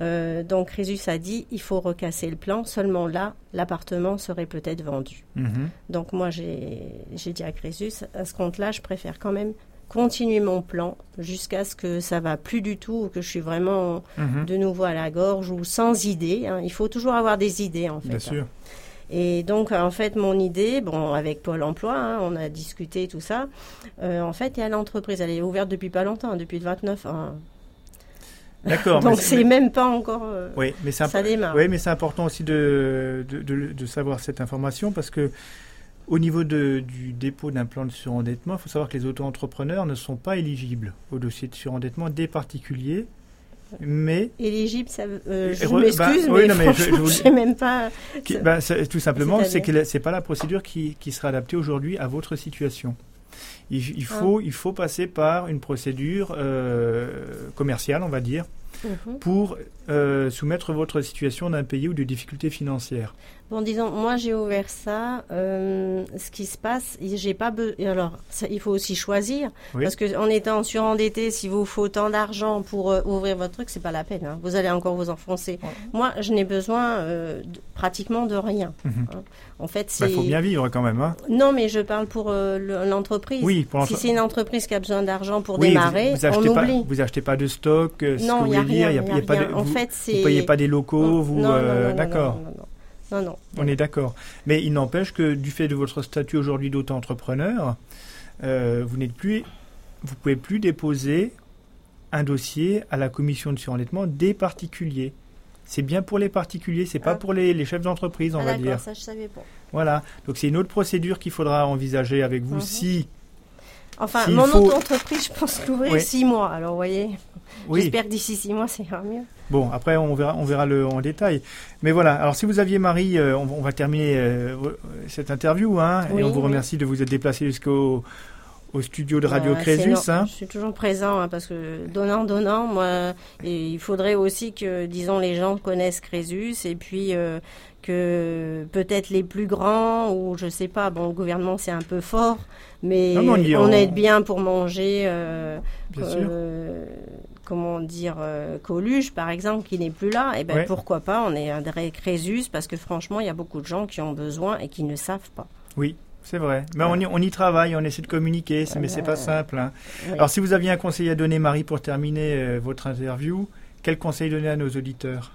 Donc, Résus a dit, il faut recasser le plan. Seulement là, l'appartement serait peut-être vendu. Mhm. Donc, moi, j'ai j'ai dit à Crésus, à ce compte-là, je préfère quand même continuer mon plan jusqu'à ce que ça va plus du tout, ou que je suis vraiment Mhm. de nouveau à la gorge ou sans idée. hein. Il faut toujours avoir des idées, en fait. Bien hein. sûr. Et donc, en fait, mon idée, bon, avec Pôle emploi, hein, on a discuté tout ça. Euh, en fait, il y a l'entreprise, elle est ouverte depuis pas longtemps, depuis le 29. Hein. D'accord. donc, c'est même pas encore. Euh, oui, mais ça démarre. Oui, mais c'est important aussi de, de, de, savoir cette information parce que. Au niveau de, du dépôt d'un plan de surendettement, il faut savoir que les auto-entrepreneurs ne sont pas éligibles au dossier de surendettement des particuliers mais éligible ça euh, je m'excuse bah, mais, non, je, je, sais même pas bah, tout simplement c'est que c'est pas la procédure qui, qui sera adaptée aujourd'hui à votre situation il, il faut ah. il faut passer par une procédure euh, commerciale on va dire mhm. pour euh, soumettre votre situation d'un pays ou de difficultés financières Bon, disons, moi j'ai ouvert ça. Euh, ce qui se passe, j'ai pas Alors, il faut aussi choisir parce que en étant surendetté, si vous faut autant d'argent pour euh, ouvrir votre truc, c'est pas la peine. Hein. Vous allez encore vous enfoncer. Moi, je n'ai besoin pratiquement de rien. Mhm. Hein. En fait, bah, c'est. Il faut bien vivre quand même. Hein. Non, mais je parle pour l'entreprise. Oui, pour Si c'est une entreprise qui a besoin d'argent pour démarrer, vous, on pas, oublie. Vous achetez pas de stock. non, il y a rien. Y a, pas de, en vous, fait, c'est. payez pas des locaux. vous. D'accord. Non, non. On est d'accord. Mais il n'empêche que du fait de votre statut aujourd'hui d'auto-entrepreneur, euh, vous n'êtes plus, vous pouvez plus déposer un dossier à la commission de surendettement des particuliers. C'est bien pour les particuliers, c'est pas ah. pour les, chefs d'entreprise, on ah, va dire. Ça, je savais pas. Voilà. Donc c'est une autre procédure qu'il faudra envisager avec vous mhm. si. Enfin, mon auto-entreprise, je pense l'ouvrir six mois. Alors, vous voyez. J'espère que d'ici six mois, ça ira mieux. Bon, après, on verra, on verra le en détail. Mais voilà. Alors, si vous aviez Marie, euh, on, va terminer euh, cette interview, hein, et on vous remercie de vous être déplacé jusqu'au au studio de Radio Crésus. Hein. Je suis toujours présent hein, parce que donnant, donnant, moi, il faudrait aussi que, disons, les gens connaissent Crésus et puis euh, que peut-être les plus grands ou je sais pas. Bon, le gouvernement c'est un peu fort, mais on, aide bien pour manger. Euh, bien sûr comment dire, euh, Coluche, par exemple, qui n'est plus là, et eh ben pourquoi pas, on est un Crésus, parce que franchement, il y a beaucoup de gens qui ont besoin et qui ne savent pas. Oui, c'est vrai. Mais on, y, on, y, travaille, on essaie de communiquer, mais c'est pas simple. Hein. Alors, si vous aviez un conseil à donner, Marie, pour terminer euh, votre interview, quel conseil donner à nos auditeurs?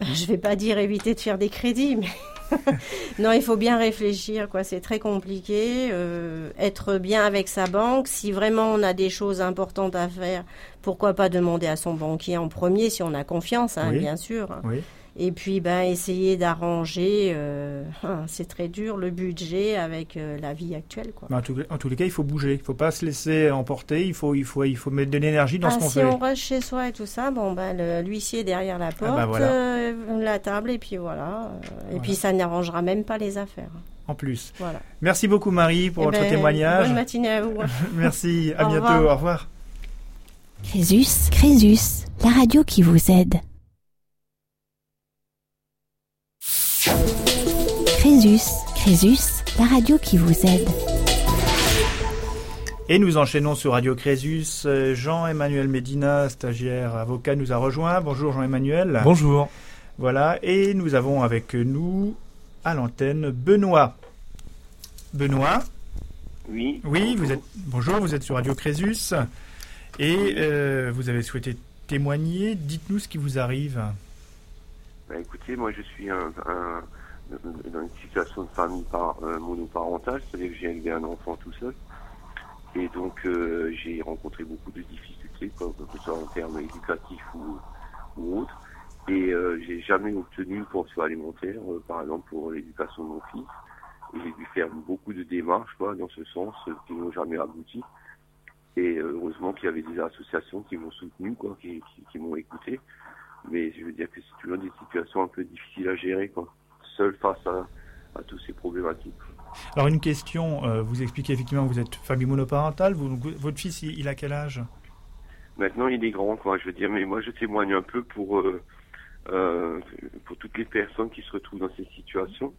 Je vais pas dire éviter de faire des crédits, mais non, il faut bien réfléchir, quoi. C'est très compliqué. Euh, être bien avec sa banque. Si vraiment on a des choses importantes à faire, pourquoi pas demander à son banquier en premier si on a confiance, hein, bien sûr. Oui. Et puis, ben, essayer d'arranger, euh, c'est très dur, le budget avec euh, la vie actuelle. Quoi. En, tous les cas, il faut bouger. Il ne faut pas se laisser emporter. Il faut, il faut, il faut mettre de l'énergie dans ce ah, qu'on fait. Si on reste chez soi et tout ça, bon, ben, l'huissier derrière la ah, bah, porte, euh, la table, et puis voilà. Et puis, ça n'arrangera même pas les affaires. En plus. Voilà. Merci beaucoup, Marie, pour eh votre ben, témoignage. Bonne matinée à vous. Merci. À bientôt. Au revoir. Crésus, Crésus, la radio qui vous aide. Crésus, Crésus, la radio qui vous aide. Et nous enchaînons sur Radio Crésus. Jean-Emmanuel Médina, stagiaire avocat, nous a rejoint. Bonjour Jean-Emmanuel. Bonjour. Voilà, et nous avons avec nous à l'antenne Benoît. Benoît Oui. Oui, vous êtes. Bonjour, vous êtes sur Radio Crésus. Et euh, vous avez souhaité témoigner. Dites-nous ce qui vous arrive. Bah, écoutez, moi je suis un, dans une situation de famille par, euh, monoparentale, c'est-à-dire que j'ai élevé un enfant tout seul. Et donc euh, j'ai rencontré beaucoup de difficultés, que ce soit en termes éducatifs ou, ou autres. Et euh, j'ai jamais obtenu une pension alimentaire, euh, par exemple pour l'éducation de mon fils. Et j'ai dû faire beaucoup de démarches quoi, dans ce sens qui n'ont jamais abouti. Et heureusement qu'il y avait des associations qui m'ont soutenu, quoi, qui, qui, qui m'ont écouté. Mais je veux dire que c'est toujours des situations un peu difficiles à gérer, quoi, seul face à, à toutes ces problématiques. Alors une question, euh, vous expliquez effectivement que vous êtes famille monoparentale, vous, votre fils il, a quel âge? Maintenant il est grand, quoi, je veux dire, mais moi je témoigne un peu pour, euh, euh, pour toutes les personnes qui se retrouvent dans ces situations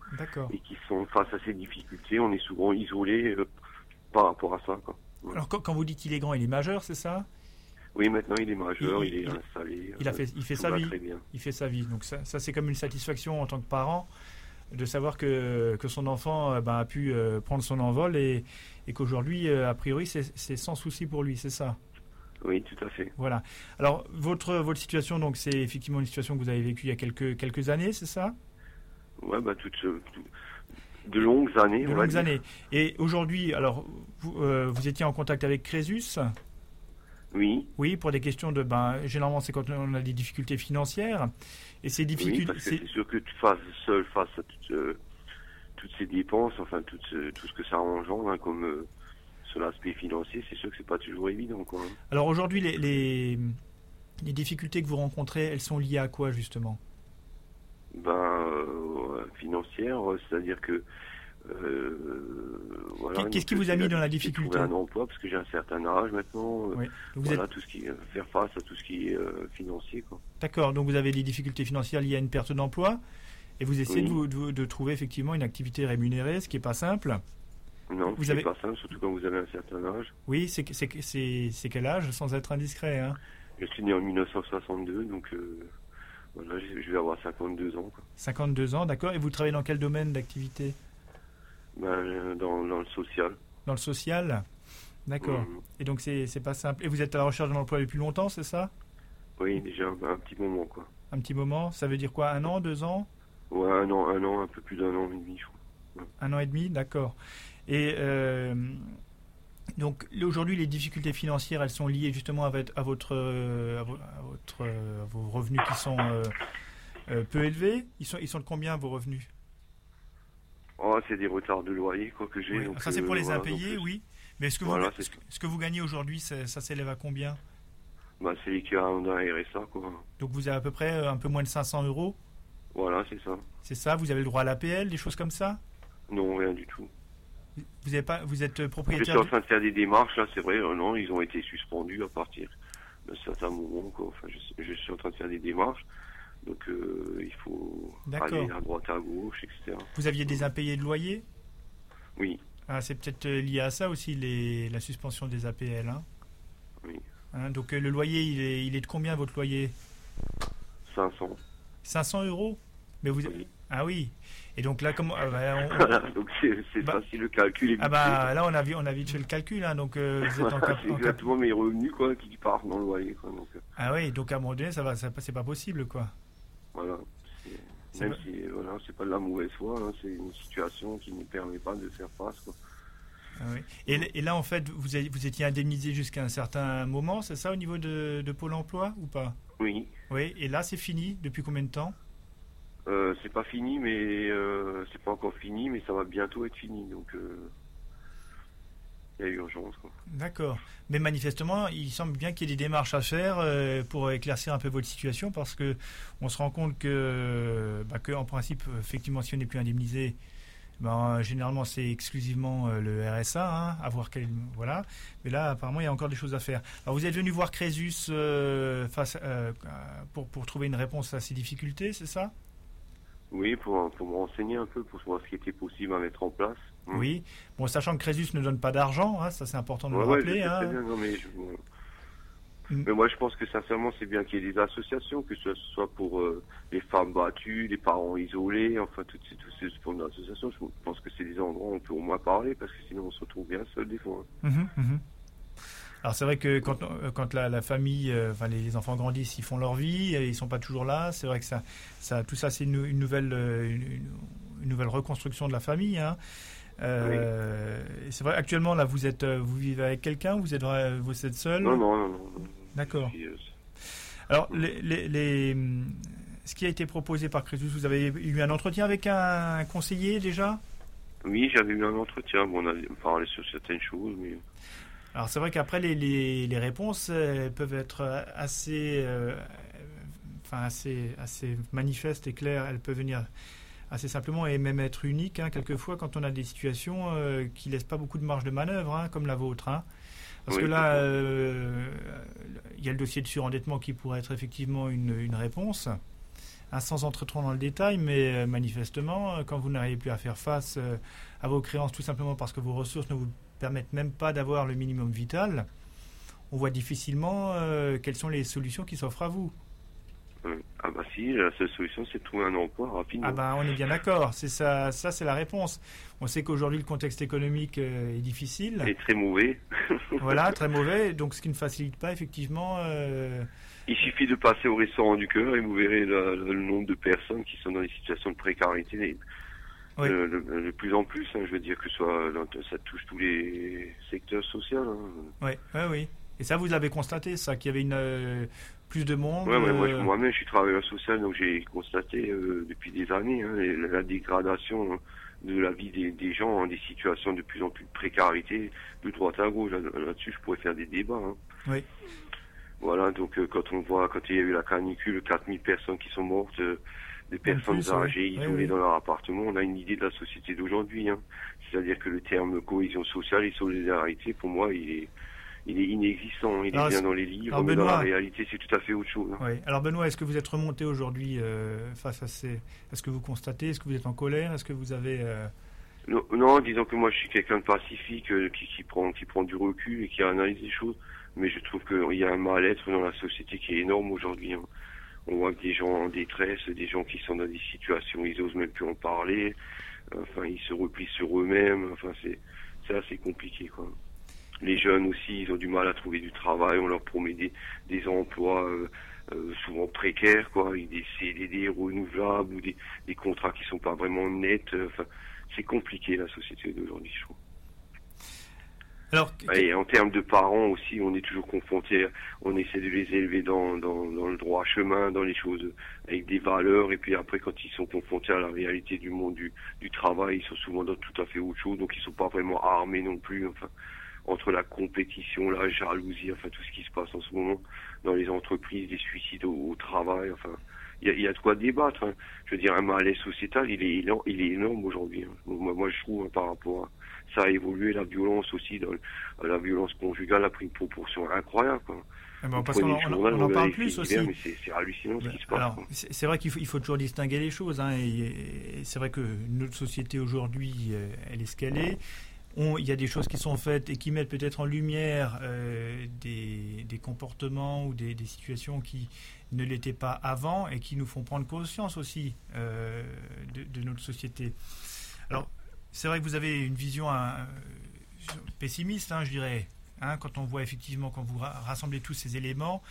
et qui sont face à ces difficultés, on est souvent isolé par rapport à ça. Quoi. Alors quand, quand vous dites qu'il est grand, il est majeur, c'est ça? Oui, maintenant il est majeur, il, est installé. Il, a fait, il fait sa vie. Il fait sa vie. Donc ça, ça c'est comme une satisfaction en tant que parent de savoir que, que son enfant euh, ben, a pu euh, prendre son envol et, et qu'aujourd'hui, euh, a priori, c'est sans souci pour lui, c'est ça? Oui, tout à fait. Voilà. Alors, votre, votre situation, donc, c'est effectivement une situation que vous avez vécue il y a quelques, quelques années, c'est ça? Ouais, bah toutes euh, tout- de longues années. De longues années. Et aujourd'hui, alors, vous, euh, vous étiez en contact avec Crésus? Oui, Oui, pour des questions de. Ben, généralement, c'est quand on a des difficultés financières. Et ces oui, difficultés. parce que c'est- sûr que tu fasses seul face à toutes, euh, toutes ces dépenses, enfin tout ce, tout ce que ça engendre, hein, comme euh, sur l'aspect financier, c'est sûr que c'est pas toujours évident, quoi. hein. Alors aujourd'hui, les, les, les difficultés que vous rencontrez, elles sont liées à quoi justement? Ben, euh, financière, euh, c'est-à-dire que euh, voilà. Qu'est-ce qui vous a mis dans la difficulté trouvé un emploi parce que j'ai un certain âge maintenant. euh, Oui. Vous voilà, êtes tout ce qui euh, faire face à tout ce qui est euh, financier, d'accord. Donc vous avez des difficultés financières liées à une perte d'emploi, et vous essayez Oui. de, vous- de, de trouver effectivement une activité rémunérée, ce qui est pas simple. Non, Vous avez- pas simple, surtout quand vous avez un certain âge. Oui, c'est que- c'est que- c'est c'est quel âge, sans être indiscret hein? Je suis né en 1962, donc euh, voilà, je je vais avoir 52 ans. Quoi. 52 ans, d'accord. Et vous travaillez dans quel domaine d'activité? Ben, dans, dans le social. Dans le social D'accord. Mhm. Et donc c'est pas simple. Et vous êtes à la recherche d'un emploi depuis longtemps, c'est ça? Oui, déjà un, un petit moment, quoi. Un petit moment Ça veut dire quoi? Un an, deux ans? Ouais, un an, un an, un peu plus d'un an et demi, je crois. Un an et demi, d'accord. Et euh, donc aujourd'hui, les difficultés financières, elles sont liées justement à votre, à votre, euh, à votre, euh, à vos revenus qui sont euh, peu élevés. Ils sont, ils sont de combien vos revenus? Oh, c'est des retards de loyer, quoi, que j'ai. Oui, Ça, c'est pour euh, les voilà, impayés, oui. Mais est-ce que, Voilà, vous, ce, que, ce vous gagnez aujourd'hui, ça, ça s'élève à combien? Bah, c'est l'équivalent d'un RSA, quoi. Donc vous avez à peu près euh, un peu moins de 500 euros? Voilà, c'est ça. C'est ça Vous avez le droit à l'APL, des choses comme ça? Non, rien du tout. vous, avez pas, vous êtes Je suis propriétaire en train de faire des démarches, là, c'est vrai, euh, non, ils ont été suspendus à partir d'un certain moment, quoi. Enfin, je, je suis en train de faire des démarches. Donc, euh, il faut aller à droite, à gauche, etc. Vous aviez des impayés de loyer? Oui, Ah, c'est peut-être euh, lié à ça aussi, les, la suspension des APL. Hein oui. Hein, donc euh, le loyer, il est, il est de combien votre loyer? 500. 500 euros? Mais vous Oui. ah oui. Et donc là comment ah bah, on- Voilà, donc c'est Bah- facile le calcul. ah bah là on a on a vite fait le calcul hein, donc euh, vous êtes en, c'est exactement mes revenus quoi qui partent dans le loyer quoi. Donc ah oui donc à un moment donné ça va ça c'est pas possible quoi. Voilà. Même si voilà, c'est pas de la mauvaise foi, hein, c'est une situation qui ne permet pas de faire face quoi. Ah oui. et, et là en fait vous, avez- vous étiez indemnisé jusqu'à un certain moment c'est ça au niveau de, de Pôle Emploi ou pas? Oui, Oui et là c'est fini depuis combien de temps? Euh, c'est pas fini, mais euh, c'est pas encore fini, mais ça va bientôt être fini. Donc euh, il y a urgence. D'accord. Mais manifestement, il semble bien qu'il y ait des démarches à faire euh, pour éclaircir un peu votre situation parce que on se rend compte que, bah, que en principe, effectivement, si on n'est plus indemnisé, ben, généralement c'est exclusivement euh, le RSA, hein, à voir quel, voilà. Mais là, apparemment, il y a encore des choses à faire. Alors, vous êtes venu voir Crésus euh, face, euh, pour, pour trouver une réponse à ces difficultés, c'est ça? Oui, pour, pour me renseigner un peu, pour voir ce qui était possible à mettre en place. Oui. Bon, sachant que Crésus ne donne pas d'argent, hein, ça c'est important de Ouais, le rappeler. hein. bien, non, mais, je- bon. Mm. mais moi je pense que sincèrement c'est bien qu'il y ait des associations, que ce soit pour euh, les femmes battues, les parents isolés, enfin toutes ces, toutes ces formes d'associations, je pense que c'est des endroits où on peut au moins parler, parce que sinon on se retrouve bien seul des fois. hein. Mhm, mhm. Alors c'est vrai que quand, euh, quand la, la famille, euh, enfin les, les enfants grandissent, ils font leur vie, et ils sont pas toujours là. C'est vrai que ça, ça, tout ça c'est une, une nouvelle, une, une- une nouvelle reconstruction de la famille. Hein. Euh, C'est vrai. Actuellement là, vous êtes, euh, vous vivez avec quelqu'un, vous êtes, vous êtes seul. Non, non, non, non. D'accord. Euh, Alors les, les, les, ce qui a été proposé par Crésus, vous avez eu un entretien avec un conseiller déjà? Oui, j'avais eu un entretien, bon, on a parlé sur certaines choses, mais Alors c'est vrai qu'après les, les, les réponses peuvent être assez, euh, enfin assez, assez manifestes et claires. Elles peuvent venir assez simplement et même être uniques. Hein, quelquefois quand on a des situations euh, qui laissent pas beaucoup de marge de manœuvre, hein, comme la vôtre. Hein. Parce Oui, que là, euh, il y a le dossier de surendettement qui pourrait être effectivement une, une réponse. Sans entrer trop dans le détail, mais euh, manifestement, euh, quand vous n'arrivez plus à faire face à vos créances tout simplement parce que vos ressources ne vous permettent même pas d'avoir le minimum vital, on voit difficilement quelles sont les solutions qui s'offrent à vous. Ah bah si, la seule solution c'est de trouver un emploi rapidement. Ah ben, on est bien d'accord. C'est ça, ça c'est la réponse. On sait qu'aujourd'hui le contexte économique euh, est difficile. Et très mauvais. Voilà, très mauvais. Donc, ce qui ne facilite pas effectivement euh, Il suffit de passer au restaurant du cœur et vous verrez le, le nombre de personnes qui sont dans des situations de précarité Oui. de plus en plus. hein. je veux dire que soit ça touche tous les secteurs sociaux. hein. Oui, oui, oui. Et ça, vous l'avez constaté, ça, qu'il y avait une, euh, plus de monde Ouais, ouais, moi, euh, je- moi-même, je suis travailleur social, donc j'ai constaté euh, depuis des années hein, la dégradation de la vie des, des gens, hein, des situations de plus en plus de précarité, de droite à gauche. Là- Là-dessus, je pourrais faire des débats. hein. Oui. Voilà, donc euh, quand on voit, quand il y a eu la canicule, 4000 personnes qui sont mortes, euh, des personnes plus, âgées isolées dans leur appartement, on a une idée de la société d'aujourd'hui. Hein. C'est-à-dire que le terme cohésion sociale et solidarité, pour moi, il est, il est inexistant. Il Alors, est bien dans les livres, alors, mais dans la réalité, c'est tout à fait autre chose. hein. Oui. Alors Benoît, est-ce que vous êtes remonté aujourd'hui euh, face à ces... Est-ce que vous constatez? Est-ce que vous êtes en colère? Est-ce que vous avez... euh, Non, non, disons que moi je suis quelqu'un de pacifique, euh, qui, qui prend qui prend du recul et qui analyse les choses, mais je trouve qu'il y a un mal-être dans la société qui est énorme aujourd'hui. hein. On voit que des gens en détresse, des gens qui sont dans des situations, ils osent même plus en parler, enfin ils se replient sur eux-mêmes, enfin c'est c'est assez compliqué quoi. Les jeunes aussi, ils ont du mal à trouver du travail, on leur promet des, des emplois euh, euh, souvent précaires, quoi, avec des CDD renouvelables ou des, des contrats qui sont pas vraiment nets. euh, Enfin, c'est compliqué la société d'aujourd'hui, je trouve. Alors, Et en termes de parents aussi, on est toujours confronté, on essaie de les élever dans, dans, dans le droit chemin, dans les choses avec des valeurs, et puis après quand ils sont confrontés à la réalité du monde du, du travail, ils sont souvent dans tout à fait autre chose, donc ils sont pas vraiment armés non plus, enfin entre la compétition, la jalousie, enfin tout ce qui se passe en ce moment dans les entreprises, les suicides au, au travail, enfin il y a, y a de quoi débattre. hein. Je veux dire, un malaise sociétal, il est, il énorme aujourd'hui. hein. Moi, moi, je trouve hein, par rapport à ça a évolué, la violence aussi, dans, la violence conjugale a pris une proportion incroyable. Quoi. eh ben, parce qu'on on en- on parle plus aussi. c'est hallucinant ce qui se passe. C'est vrai qu'il faut, il faut toujours distinguer les choses. hein, et, et c'est vrai que notre société aujourd'hui, euh, elle est ce qu'elle est. Il y a des choses qui sont faites et qui mettent peut-être en lumière euh, des, des comportements ou des, des situations qui ne l'étaient pas avant et qui nous font prendre conscience aussi euh, de, notre société. Alors, c'est vrai que vous avez une vision euh, pessimiste, hein, je dirais, hein, quand on voit effectivement, quand vous ra- rassemblez tous ces éléments.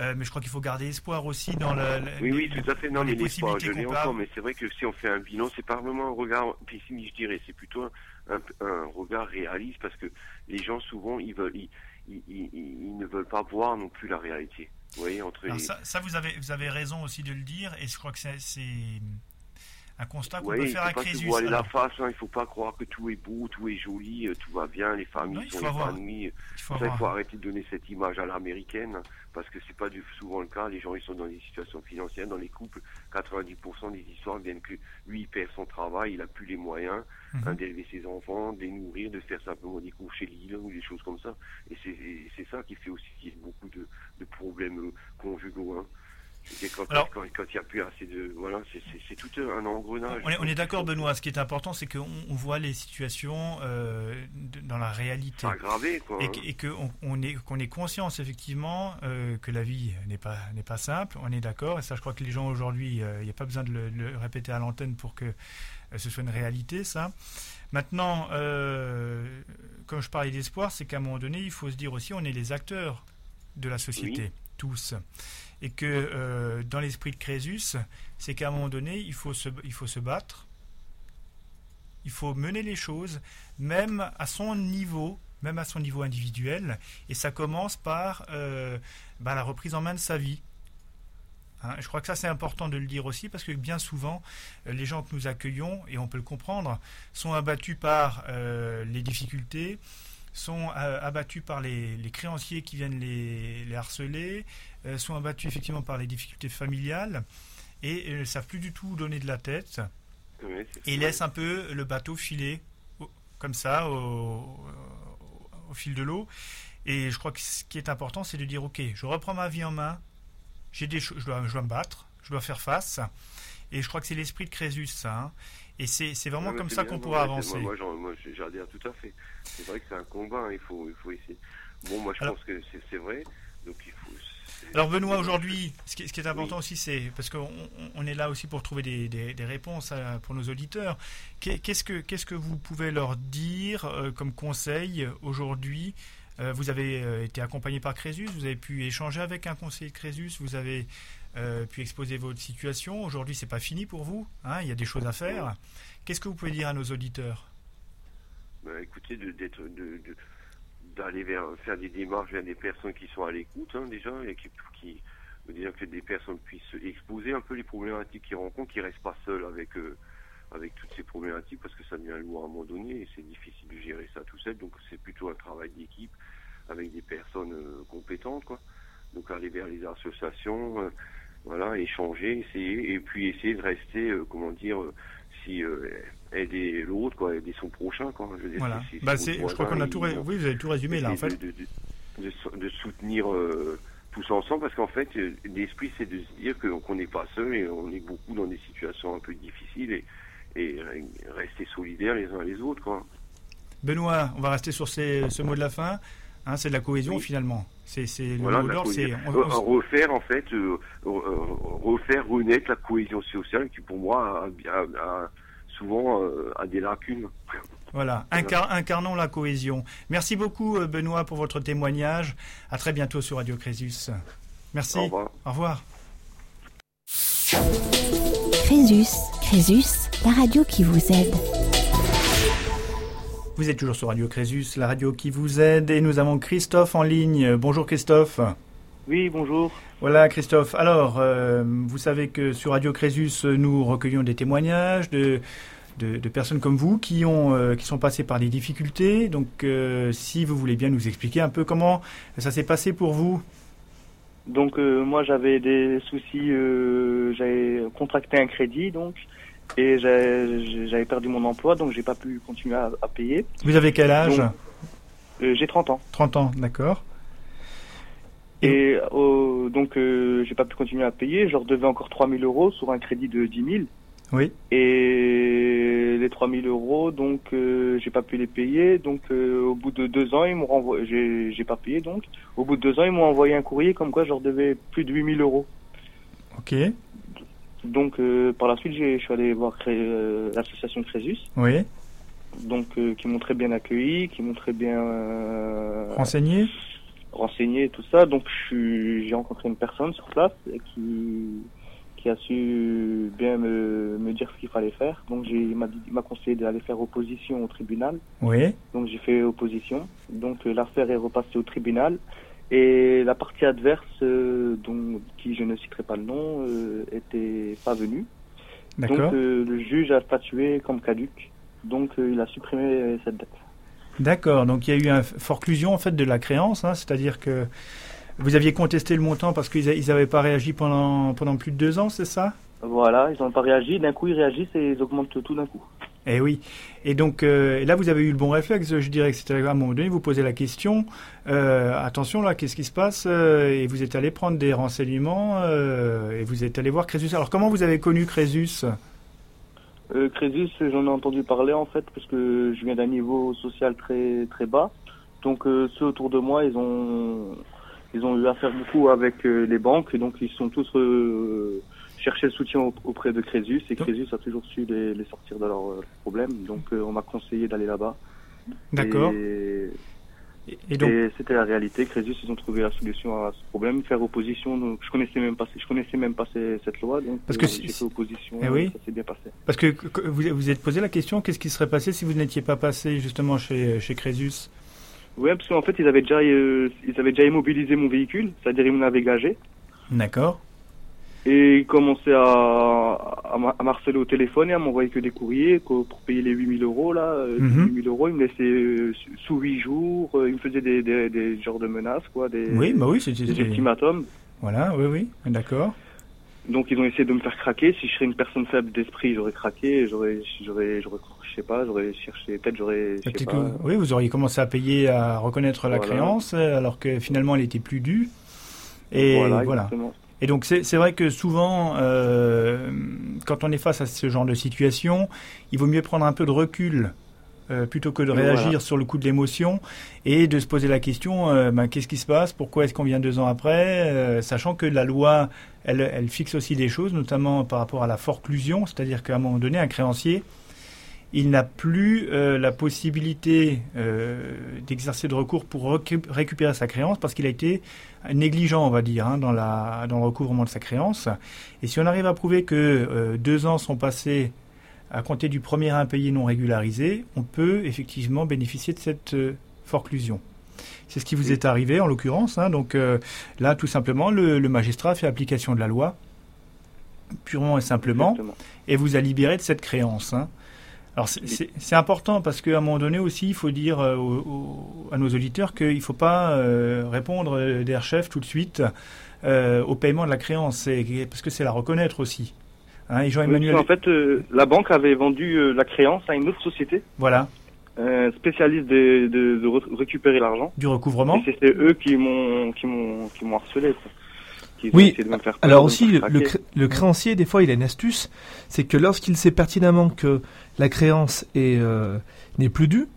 Euh, mais je crois qu'il faut garder espoir aussi dans le, le- Oui, oui, tout à fait. Non, mais les l'espoir, je l'ai encore, mais c'est vrai que si on fait un bilan, c'est pas vraiment un regard pessimiste, je dirais. C'est plutôt un, un- un regard réaliste parce que les gens, souvent, ils veulent, ils, ils, ils- ils ne veulent pas voir non plus la réalité. Vous voyez, entre les... ça, ça, vous, avez, vous avez raison aussi de le dire, et je crois que c'est un constat qu'on peut il faire faut à Crésus. voiler la face, hein. il faut pas croire que tout est beau, tout est joli, euh, tout va bien, les familles Non, il sont avoir- épanouies. il faut Ça, il faut avoir- arrêter de donner cette image à l'américaine, parce que c'est pas du, souvent le cas. Les gens, ils sont dans des situations financières, dans les couples, 90% des histoires viennent que lui, il perd son travail, il a plus les moyens Mhm. hein, d'élever ses enfants, de les nourrir, de faire simplement des cours chez Lille ou des choses comme ça. Et c'est ça qui fait aussi qu'il y ait beaucoup de, de problèmes euh, conjugaux. Hein. Quand Alors- quand- quand il n'y a plus assez de... Voilà, c'est- tout un engrenage. On est, on est d'accord, Benoît. Ce qui est important, c'est qu'on on voit les situations euh, dans la réalité. C'est aggravé, quoi. Et, hein. que on, est qu'on ait conscience effectivement euh, que la vie n'est pas pas simple. On est d'accord. Et ça, je crois que les gens aujourd'hui, euh, il n'y a pas besoin de le, le répéter à l'antenne pour que euh, ce soit une réalité. Ça. Maintenant, euh, comme je parlais d'espoir, c'est qu'à un moment donné, il faut se dire aussi, on est les acteurs de la société, tous, et que euh, dans l'esprit de Crésus, c'est qu'à un moment donné, il faut se il faut se battre. Il faut mener les choses, même à son niveau, même à son niveau individuel, et ça commence par euh, ben, la reprise en main de sa vie. Hein, je crois que ça c'est important de le dire aussi parce que bien souvent euh, les gens que nous accueillons et on peut le comprendre sont abattus par euh, les difficultés, sont euh, abattus par les, les créanciers qui viennent les, les harceler, euh, sont abattus effectivement par les difficultés familiales et euh, ne savent plus du tout où donner de la tête et ça. laisse un peu le bateau filer comme ça au, fil de l'eau. Et je crois que ce qui est important, c'est de dire ok, je reprends ma vie en main. J'ai des je dois, je dois me battre, je dois faire face. Et je crois que c'est l'esprit de Crésus, ça. hein. Et c'est vraiment comme ça qu'on pourra avancer. Moi, moi, j'adhère tout à fait. C'est vrai que c'est un combat, hein, il faut, il faut essayer. Bon, moi, je Alors- pense que c'est vrai. Donc, il Alors Benoît, aujourd'hui, ce qui, ce qui est important Oui. aussi, c'est parce qu'on on- on est là aussi pour trouver des, des- des réponses à- pour nos auditeurs. Qu'est- Qu'est-ce que qu'est-ce que vous pouvez leur dire euh, comme conseil aujourd'hui? Euh, vous avez euh, été accompagné par Crésus, vous avez pu échanger avec un conseiller de Crésus, vous avez euh, pu exposer votre situation. Aujourd'hui, c'est pas fini pour vous. hein, il y a des choses à faire. Qu'est-ce que vous pouvez dire à nos auditeurs? Bah, écoutez, de- d'être, de, de- d'aller vers, faire des démarches vers des personnes qui sont à l'écoute, hein, déjà, et qui, qui, déjà que des personnes puissent exposer un peu les problématiques qu'ils rencontrent, qu'ils restent pas seuls avec, euh, avec toutes ces problématiques, parce que ça devient lourd à un moment donné, et c'est difficile de gérer ça tout seul, donc c'est plutôt un travail d'équipe avec des personnes euh, compétentes, quoi. Donc aller vers les associations, euh, voilà, échanger, essayer, et puis essayer de rester, comment dire, euh, si euh, aider l'autre, quoi, aider son prochain, quoi. Je veux dire, Voilà. si- si Bah, votre c'est, je crois qu'on a tout. il- ré- Oui, vous avez tout résumé là, en fait. de, de, de, de- de soutenir euh, tous ensemble, parce qu'en fait, euh, l'esprit, c'est de se dire que- qu'on n'est pas seul et on est beaucoup dans des situations un peu difficiles et, et rester solidaires les uns les autres, quoi. Benoît, on va rester sur ces- ce mot de la fin. Hein, c'est de la cohésion Oui. finalement. C'est, le Voilà, mot d'ordre. Refaire en fait, euh, refaire renaître la cohésion sociale qui pour moi a, a- a souvent euh, a des lacunes. Voilà, Incar- incarnons la cohésion. Merci beaucoup euh, Benoît pour votre témoignage. À très bientôt sur Radio Crésus. Merci. Au revoir. Au revoir. Crésus, Crésus, la radio qui vous aide. Vous êtes toujours sur Radio Crésus, la radio qui vous aide, et nous avons Christophe en ligne. Bonjour Christophe. Oui, bonjour. Voilà Christophe. Alors, euh, vous savez que sur Radio Crésus, nous recueillons des témoignages de, de, de personnes comme vous qui, ont, euh, qui sont passées par des difficultés. Donc, euh, si vous voulez bien nous expliquer un peu comment ça s'est passé pour vous. Donc moi j'avais des soucis, j'avais contracté un crédit donc et j'avais perdu mon emploi donc j'ai pas pu continuer à, à payer. Vous avez quel âge Euh, j'ai 30 ans 30 ans, d'accord. et euh, donc euh, j'ai pas pu continuer à payer. Je leur devais encore 3000 euros sur un crédit de 10 000 Oui. et les 3000 euros donc euh, j'ai pas pu les payer donc euh, au bout de deux ans ils m'ont renvoyé, j'ai pas payé donc au bout de deux ans ils m'ont envoyé un courrier comme quoi je leur devais plus de 8000 euros. Ok. Donc euh, par la suite, j'ai- je suis allé voir euh, l'association Crésus, Oui. donc euh, qui m'ont très bien accueilli, qui m'ont très bien euh, Renseigné renseigné tout ça. Donc j'ai rencontré une personne sur place qui qui a su bien me, me dire ce qu'il fallait faire. Donc j'ai il m'a conseillé d'aller faire opposition au tribunal. Oui. Donc j'ai fait opposition. Donc l'affaire est repassée au tribunal. Et la partie adverse, euh, dont, qui je ne citerai pas le nom, euh, était pas venue. Donc euh, le juge a statué comme caduque. Donc euh, il a supprimé cette dette. D'accord. Donc, il y a eu une forclusion en fait de la créance, hein, c'est-à-dire que vous aviez contesté le montant parce qu'ils n'avaient pas réagi pendant, pendant plus de deux ans, c'est ça? Voilà, ils n'ont pas réagi. D'un coup, ils réagissent et ils augmentent tout d'un coup. Eh oui. Et donc euh, là, vous avez eu le bon réflexe, je dirais que c'était à un moment donné, vous posez la question, euh, attention là, qu'est-ce qui se passe Euh, Et vous êtes allé prendre des renseignements et vous êtes allé voir Crésus. Alors comment vous avez connu Crésus? Crésus, j'en ai entendu parler en fait parce que je viens d'un niveau social très très bas. Donc ceux autour de moi, ils ont ils ont eu affaire beaucoup avec les banques donc ils sont tous cherché le soutien au- auprès de Crésus et Crésus a toujours su les, les sortir de leurs euh, problèmes. Donc euh, on m'a conseillé d'aller là-bas. D'accord. Et, donc, et c'était la réalité. Crésus, ils ont trouvé la solution à ce problème. Faire opposition, donc je connaissais même pas, je connaissais même pas cette loi, donc Parce que euh, si- fait opposition. Eh oui. Ça s'est bien passé. parce que vous vous êtes posé la question, qu'est-ce qui serait passé si vous n'étiez pas passé justement chez, chez Crésus? Ouais, parce qu'en fait, ils avaient déjà, euh, ils avaient déjà immobilisé mon véhicule, c'est-à-dire ils m'en avaient gagé. D'accord. Et ils commençaient à, à, m'a- à m'harceler au téléphone et à m'envoyer que des courriers pour payer les 8000 euros, là. euh, Mhm. 8000 euros, ils me laissaient euh, sous- sous 8 jours, euh, ils me faisaient des, des, des genres de menaces, quoi, des, Oui, bah oui, des ultimatums. Voilà, oui, oui, d'accord. Donc ils ont essayé de me faire craquer. Si je serais une personne faible d'esprit, j'aurais craqué, j'aurais, j'aurais, j'aurais, je sais pas, j'aurais cherché, peut-être j'aurais, je sais Peut-être pas. que- oui, vous auriez commencé à payer, à reconnaître la Voilà. créance, alors que finalement elle était plus due. Et voilà. exactement. Et donc c'est vrai que souvent, euh, quand on est face à ce genre de situation, il vaut mieux prendre un peu de recul. euh, plutôt que de Voilà. réagir sur le coup de l'émotion et de se poser la question euh, ben, qu'est-ce qui se passe? Pourquoi est-ce qu'on vient deux ans après? Euh, sachant que la loi elle, elle fixe aussi des choses notamment par rapport à la forclusion c'est-à-dire qu'à un moment donné un créancier il n'a plus euh, la possibilité euh, d'exercer de recours pour récupérer sa créance parce qu'il a été négligent, on va dire, hein, dans, la, dans le recouvrement de sa créance. Et si on arrive à prouver que euh, deux ans sont passés à compter du premier impayé non régularisé, on peut effectivement bénéficier de cette forclusion. C'est ce qui vous est arrivé en l'occurrence. Hein. donc là, tout simplement, le, magistrat fait application de la loi, purement et simplement, et vous a libéré de cette créance. Hein. Alors c'est important parce qu'à un moment donné aussi, il faut dire euh, à nos auditeurs qu'il ne faut pas euh, répondre euh, des chefs tout de suite au paiement de la créance, parce que c'est la reconnaître aussi. Hein, Emmanuel... En fait, la banque avait vendu la créance à une autre société. Voilà. spécialiste de, récupérer l'argent. Du recouvrement. Et c'est eux qui m'ont qui m'ont qui m'ont harcelé oui, alors aussi, le, créancier, des fois, il a une astuce, c'est que lorsqu'il sait pertinemment que la créance euh, n'est plus due,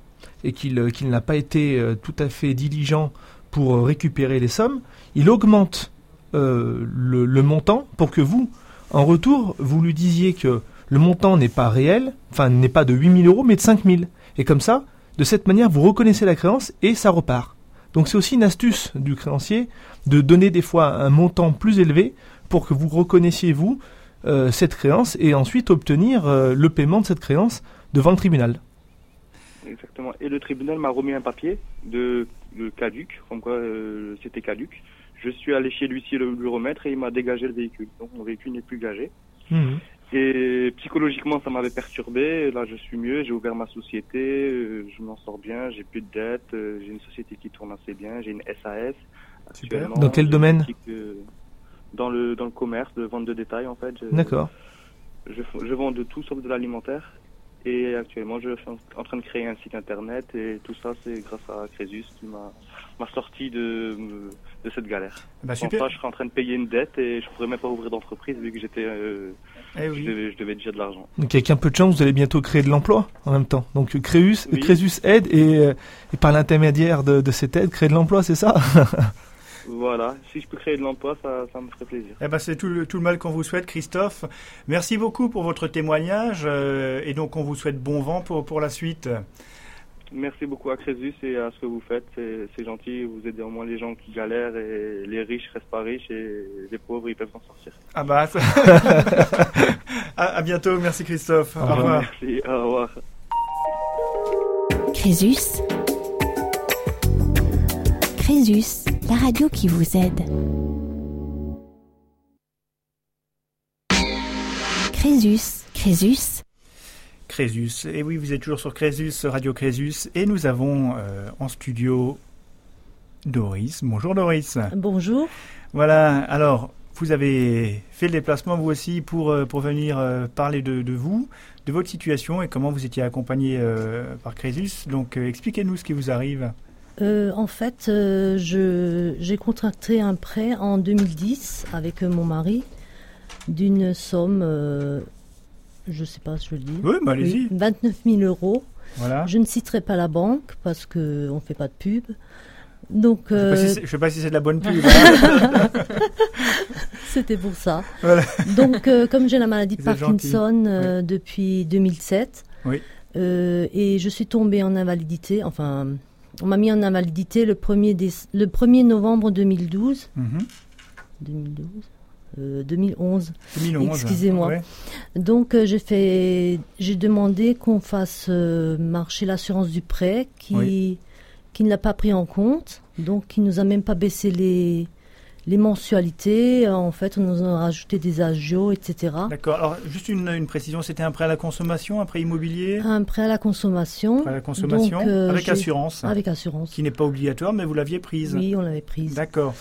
et qu'il euh, n'a pas été euh, tout à fait diligent pour récupérer les sommes, il augmente le, montant pour que vous, en retour, vous lui disiez que le montant n'est pas réel, enfin n'est pas de 8000 euros, mais de 5000. Et comme ça, de cette manière, vous reconnaissez la créance et ça repart. Donc c'est aussi une astuce du créancier de donner des fois un montant plus élevé pour que vous reconnaissiez vous euh, cette créance et ensuite obtenir euh, le paiement de cette créance devant le tribunal. Exactement. Et le tribunal m'a remis un papier de, caduc, comme quoi euh, c'était caduc. Je suis allé chez lui le, lui remettre et il m'a dégagé le véhicule. Donc mon véhicule n'est plus gagé. Mmh. Et psychologiquement, ça m'avait perturbé. Là, je suis mieux. J'ai ouvert ma société. Euh, je m'en sors bien. J'ai plus de dettes. Euh, j'ai une société qui tourne assez bien. J'ai une SAS. Super. Dans quel domaine Dans le dans le commerce, de vente de détail en fait. D'accord. Je, je vends de tout sauf de l'alimentaire. Et actuellement, je suis en train de créer un site internet et tout ça, c'est grâce à Crésus qui m'a sorti de, de cette galère. Bah, super. Enfin, je serais en train de payer une dette et je pourrais même pas ouvrir d'entreprise vu que j'étais, euh, eh je, devais, déjà de l'argent. Donc avec un peu de chance, vous allez bientôt créer de l'emploi en même temps. Donc Créus, Crésus aide et, euh, et par l'intermédiaire de, de cette aide, créer de l'emploi, c'est ça? Voilà, si je peux créer de l'emploi, ça, ça, me ferait plaisir. Eh ben, c'est tout le, tout le mal qu'on vous souhaite, Christophe. Merci beaucoup pour votre témoignage euh, et donc on vous souhaite bon vent pour, pour la suite. Merci beaucoup à Crésus et à ce que vous faites. C'est gentil. Vous aidez au moins les gens qui galèrent et les riches restent pas riches et les pauvres ils peuvent s'en sortir. Ah bah, à, bientôt. Merci Christophe. Au, revoir. Merci. Au revoir. Crésus. Crésus la radio qui vous aide. Crésus, Crésus. Crésus. Et oui, vous êtes toujours sur Crésus, Radio Crésus. Et nous avons euh, en studio Doris. Bonjour Doris. Bonjour. Voilà, alors vous avez fait le déplacement vous aussi pour, euh, pour venir euh, parler de, de, vous, de votre situation et comment vous étiez accompagné par Crésus. Donc expliquez-nous ce qui vous arrive. En fait, j'ai contracté un prêt en 2010 avec mon mari d'une somme, je ne sais pas si je le dis. Oui, bah allez-y. 29 000 euros. Voilà. Je ne citerai pas la banque parce qu'on ne fait pas de pub. Donc, je ne sais, pas si c'est de la bonne pub. C'était pour ça. Donc, comme j'ai la maladie de Parkinson depuis 2007, oui. et je suis tombée en invalidité, enfin on m'a mis en invalidité le 1er, le 1er novembre 2012. 2012 2011. 2011. Excusez-moi. Donc euh, j'ai fait, j'ai demandé qu'on fasse euh, marcher l'assurance du prêt qui qui ne l'a pas pris en compte, donc qui nous a même pas baissé les les mensualités, en fait, on nous a rajouté des agios, etc. D'accord. Alors, juste une, précision, c'était un prêt à la consommation, un prêt immobilier? Un prêt à la consommation. Prêt à la consommation, euh, avec assurance. Avec assurance. Qui n'est pas obligatoire, mais vous l'aviez prise. Oui, on l'avait prise. D'accord.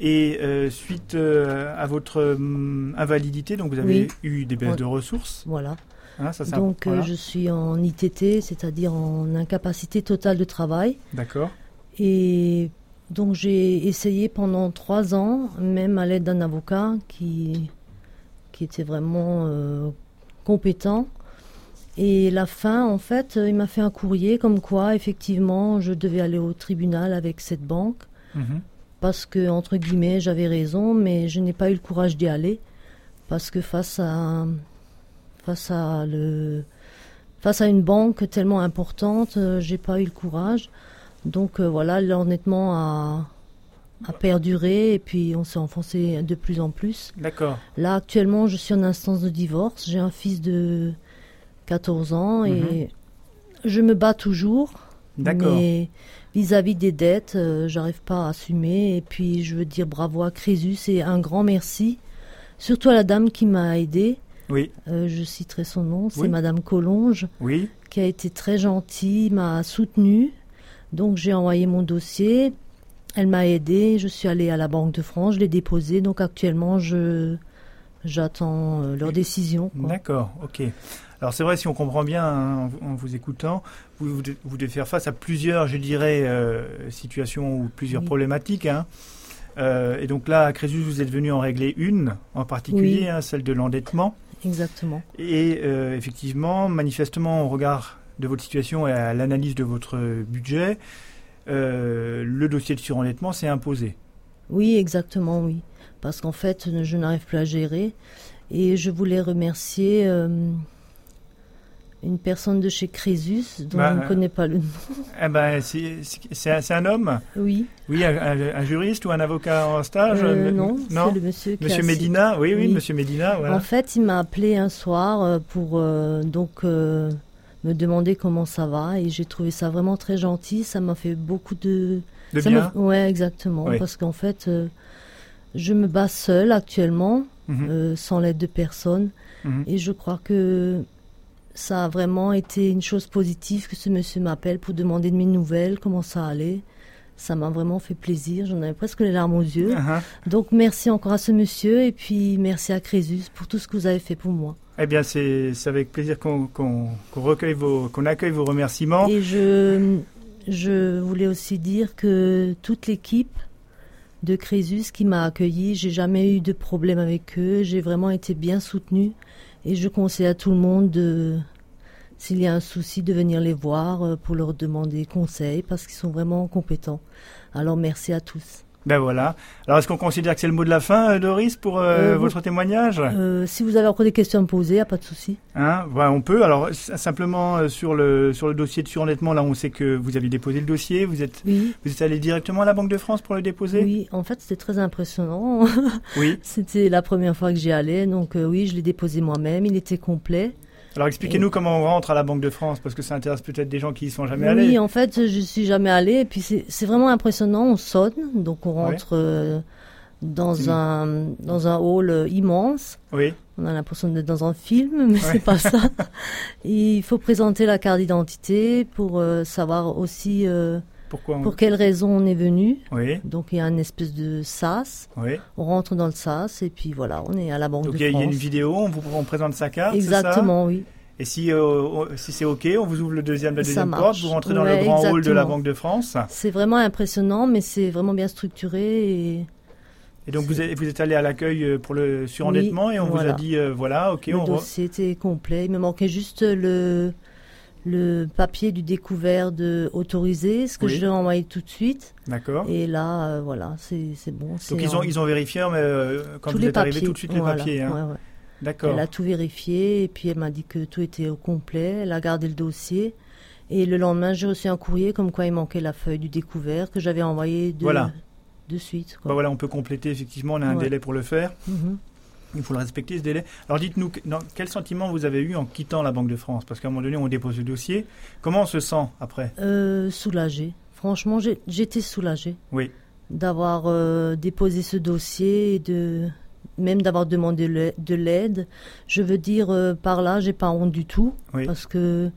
Et euh, suite euh, à votre hum, invalidité, donc vous avez eu des baisses de ressources. Voilà. Hein, ça, donc je suis en ITT, c'est-à-dire en incapacité totale de travail. D'accord. Et donc j'ai essayé pendant trois ans, même à l'aide d'un avocat qui, qui était vraiment euh, compétent. Et la fin, en fait, il m'a fait un courrier comme quoi, effectivement, je devais aller au tribunal avec cette banque. Mhm. Parce que, entre guillemets, j'avais raison, mais je n'ai pas eu le courage d'y aller. Parce que face à, face à le, face à une banque tellement importante, j'ai pas eu le courage. Donc voilà, l'endettement a, a perduré et puis on s'est enfoncé de plus en plus. D'accord. Là, actuellement, je suis en instance de divorce. J'ai un fils de 14 ans et mhm. je me bats toujours. D'accord. Mais vis-à-vis des dettes, euh, j'arrive pas à assumer. Et puis, je veux dire bravo à Crésus et un grand merci. Surtout à la dame qui m'a aidé. Oui. Euh, je citerai son nom, c'est Madame Collonge. Oui. Qui a été très gentille, m'a soutenue. Donc, j'ai envoyé mon dossier. Elle m'a aidé. Je suis allée à la Banque de France, je l'ai déposé. Donc, actuellement, je j'attends euh, leur décision. D'accord, ok. Alors c'est vrai, si on comprend bien hein, en, vous écoutant, vous, vous, devez faire face à plusieurs, je dirais, euh, situations ou plusieurs problématiques. Hein. Euh, et donc là, à Crésus, vous êtes venu en régler une en particulier, hein, celle de l'endettement. Exactement. Et euh, effectivement, manifestement, au regard de votre situation et à l'analyse de votre budget, le dossier de surendettement s'est imposé. Oui, exactement, oui. Parce qu'en fait, je n'arrive plus à gérer. Et je voulais remercier une personne de chez Crésus, dont bah, je ne connais pas le nom. Eh ben, c'est un homme Oui. Oui, un, juriste ou un avocat en stage euh, Non, c'est le monsieur. Monsieur Medina, oui, oui, Monsieur Medina. En fait, il m'a appelé un soir euh, pour euh, donc me demander comment ça va et j'ai trouvé ça vraiment très gentil. Ça m'a fait beaucoup de. De bien? Ouais, exactement, parce qu'en fait, je me bats seule actuellement, mhm. sans l'aide de personne, mhm. et je crois que ça a vraiment été une chose positive que ce monsieur m'appelle pour demander de mes nouvelles, comment ça allait. Ça m'a vraiment fait plaisir. J'en avais presque les larmes aux yeux. Uh-huh. Donc merci encore à ce monsieur et puis merci à Crésus pour tout ce que vous avez fait pour moi. Eh bien, c'est avec plaisir qu'on recueille vos, qu'on accueille vos remerciements. Et je, je voulais aussi dire que toute l'équipe de Crésus qui m'a accueilli, j'ai jamais eu de problème avec eux. J'ai vraiment été bien soutenue. Et je conseille à tout le monde de, s'il y a un souci, de venir les voir euh, pour leur demander conseil parce qu'ils sont vraiment compétents. Alors merci à tous. Ben voilà. Alors est-ce qu'on considère que c'est le mot de la fin, euh, Doris, pour euh, euh, votre témoignage? Si vous avez encore des questions à me poser, il n'y a pas de souci. Hein? Ben, on peut. Alors simplement sur le sur le dossier de surendettement, là on sait que vous avez déposé le dossier. Vous êtes oui. vous êtes allé directement à la Banque de France pour le déposer? Oui, en fait c'était très impressionnant. Oui. c'était la première fois que j'y allais, donc oui, je l'ai déposé moi-même. Il était complet. Alors expliquez-nous comment on rentre à la Banque de France, parce que ça intéresse peut-être des gens qui y sont jamais allés. Oui, en fait, je suis jamais allé, et puis c'est vraiment impressionnant. On sonne, donc on rentre euh, dans un dans un hall euh, immense. Oui. On a l'impression d'être dans un film, mais c'est pas ça. il faut présenter la carte d'identité pour euh, savoir aussi pourquoi Pour quelle raison on est venu Oui. Donc il y a une espèce de sas. Oui. On rentre dans le sas et puis voilà, on est à la Banque Donc de France. Donc il y a une vidéo, on vous on présente sa carte. Exactement, oui. Et si, euh, si c'est OK, on vous ouvre le deuxième, la deuxième porte, vous rentrez dans le grand hall de la Banque de France. C'est vraiment impressionnant, mais c'est vraiment bien structuré. Et, et donc vous êtes, vous êtes allé à l'accueil euh, pour le surendettement et on vous a dit, euh, voilà, OK, le on... Le dossier était complet. Il me manquait juste le, le papier du découvert de autorisé, ce que je l'ai envoyé tout de suite. D'accord. Et là, voilà, c'est bon. Donc ils ont, ils ont vérifié, mais quand vous êtes arrivé tout de suite les papiers. Hein. Ouais, ouais. D'accord. Elle a tout vérifié et puis elle m'a dit que tout était au complet. Elle a gardé le dossier. Et le lendemain, j'ai reçu un courrier comme quoi il manquait la feuille du découvert que j'avais envoyé de, de suite. Bah voilà, on peut compléter effectivement, on a un délai pour le faire. Mhm. Il faut le respecter ce délai. Alors dites-nous, quel sentiment vous avez eu en quittant la Banque de France? Parce qu'à un moment donné, on dépose le dossier. Comment on se sent après? Euh, Soulagé. Franchement, j'étais soulagée. Oui. D'avoir euh, déposé ce dossier et de, même d'avoir demandé de l'aide. Je veux dire, euh, par là, j'ai pas honte du tout. Parce que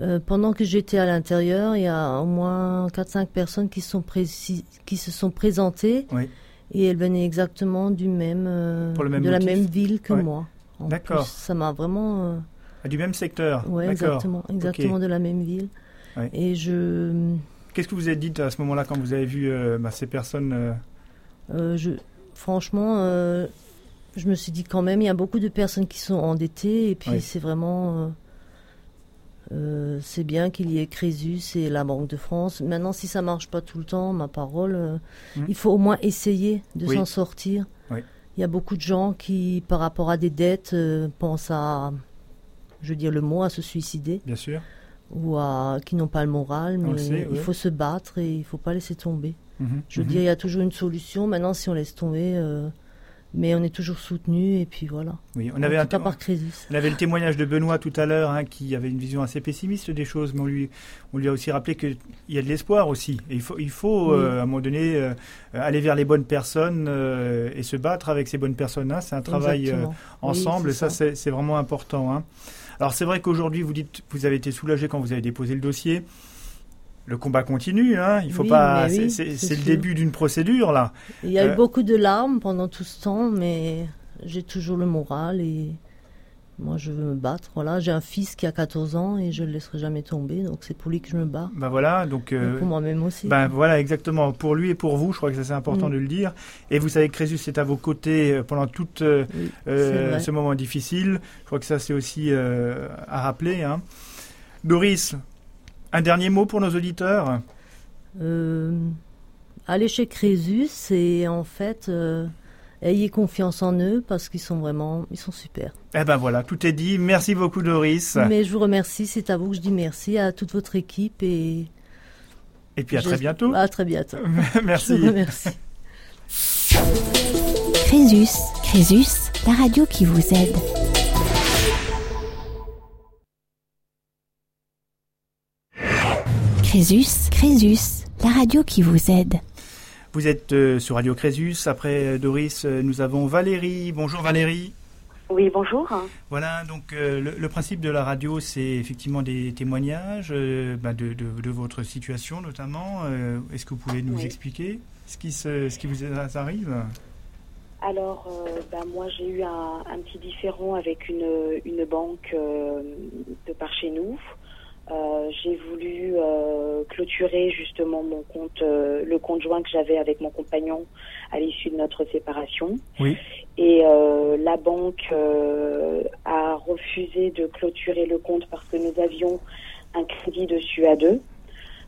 euh, pendant que j'étais à l'intérieur, il y a au moins 4-5 personnes qui, sont qui se sont présentées. Et elles venaient exactement du même, euh, de la même ville que moi. D'accord. Ça m'a vraiment. Ah, du même secteur. Oui, exactement, exactement de la même ville. Et je. Qu'est-ce que vous avez dit à ce moment-là quand vous avez vu bah, ces personnes je, Franchement, je me suis dit quand même, il y a beaucoup de personnes qui sont endettées et puis c'est vraiment... Euh, euh, c'est bien qu'il y ait Crésus et la Banque de France. Maintenant, si ça marche pas tout le temps, ma parole, euh, mmh. il faut au moins essayer de s'en sortir. Il y a beaucoup de gens qui, par rapport à des dettes, pensent à, je veux dire le mot, à se suicider. Bien sûr. Ou à, qui n'ont pas le moral, mais il faut se battre et il ne faut pas laisser tomber. Mhm, je veux mhm. dire, il y a toujours une solution. Maintenant, si on laisse tomber, euh, mais on est toujours soutenu et puis voilà. Oui, on avait un par On avait le témoignage de Benoît tout à l'heure, hein, qui avait une vision assez pessimiste des choses, mais on lui, on lui a aussi rappelé qu'il y a de l'espoir aussi. Et il faut, il faut euh, à un moment donné euh, aller vers les bonnes personnes euh, et se battre avec ces bonnes personnes-là. C'est un travail ensemble, et ça, c'est vraiment important. Hein. Alors c'est vrai qu'aujourd'hui, vous dites, vous avez été soulagé quand vous avez déposé le dossier le combat continue, hein. Il faut pas. c'est le début d'une procédure là. Il y a eu euh, beaucoup de larmes pendant tout ce temps, mais j'ai toujours le moral et moi je veux me battre. Voilà, j'ai un fils qui a 14 ans et je le laisserai jamais tomber, donc c'est pour lui que je me bats. Ben voilà, donc. Euh, pour moi-même aussi. Ben voilà, exactement. Pour lui et pour vous, je crois que c'est important mm. de le dire. Et vous savez que Crésus est à vos côtés euh, pendant tout ce moment difficile. Je crois que ça c'est aussi à rappeler. Hein. Doris, un dernier mot pour nos auditeurs? Euh, Allez chez Crésus et en fait, euh, ayez confiance en eux parce qu'ils sont vraiment, ils sont super. Eh ben voilà, tout est dit. Merci beaucoup Doris. Mais je vous remercie, c'est à vous que je dis merci, à toute votre équipe et... Et puis à très bientôt. À très bientôt. merci. Merci. Crésus, Crésus, la radio qui vous aide. Crésus, Crésus, la radio qui vous aide. Vous êtes euh, sur Radio Crésus. Après euh, Doris, euh, nous avons Valérie. Bonjour Valérie. Oui, bonjour. Voilà, donc le, principe de la radio, c'est effectivement des témoignages bah, de, votre situation notamment. Est-ce que vous pouvez nous expliquer ce qui, ce qui vous arrive? Alors, bah, moi, j'ai eu un, petit différent avec une, une banque de par chez nous. Euh, j'ai voulu euh, clôturer justement mon compte, euh, le compte joint que j'avais avec mon compagnon à l'issue de notre séparation. Oui. Et la banque a refusé de clôturer le compte parce que nous avions un crédit dessus à deux.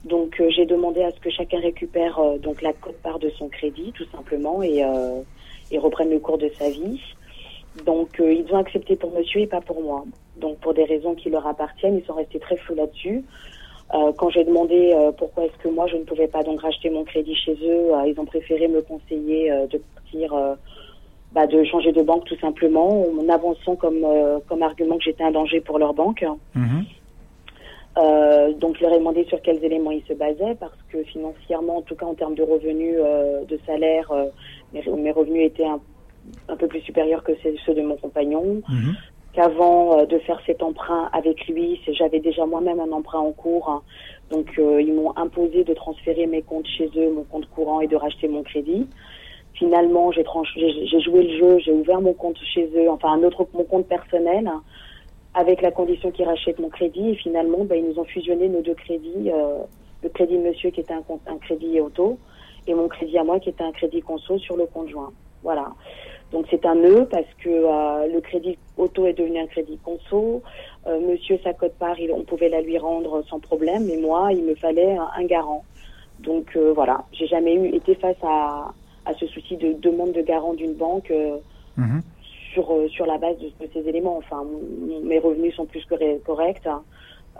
Donc j'ai demandé à ce que chacun récupère donc la cote-part de son crédit tout simplement et, et reprenne le cours de sa vie. Donc ils ont accepté pour monsieur et pas pour moi. Donc pour des raisons qui leur appartiennent, ils sont restés très flous là-dessus. Euh, quand j'ai demandé euh, pourquoi est-ce que moi je ne pouvais pas donc racheter mon crédit chez eux, euh, ils ont préféré me conseiller de partir, bah, de changer de banque tout simplement, en avançant comme comme argument que j'étais un danger pour leur banque. Mhm. donc je leur ai demandé sur quels éléments ils se basaient parce que financièrement, en tout cas en termes de revenus, de salaire, mes, revenus étaient un, un, peu plus supérieurs que ceux de mon compagnon. Mhm qu'avant euh, de faire cet emprunt avec lui, j'avais déjà moi-même un emprunt en cours. Hein. donc euh, ils m'ont imposé de transférer mes comptes chez eux, mon compte courant et de racheter mon crédit. Finalement, j'ai joué le jeu, j'ai ouvert mon compte chez eux, enfin un autre mon compte personnel, hein, avec la condition qu'ils rachètent mon crédit. Et finalement, ben, ils nous ont fusionné nos deux crédits, euh, le crédit monsieur qui était un, un crédit auto et mon crédit à moi qui était un crédit conso sur le compte joint. Voilà. Donc c'est un nœud parce que euh, le crédit auto est devenu un crédit conso. Euh, monsieur sa cote part, on pouvait la lui rendre sans problème, mais moi, il me fallait un, garant. Donc euh, voilà, j'ai jamais eu été face à, à ce souci de demande de garant d'une banque mhm. sur sur la base de, ces éléments. Enfin, mes revenus sont plus que corrects.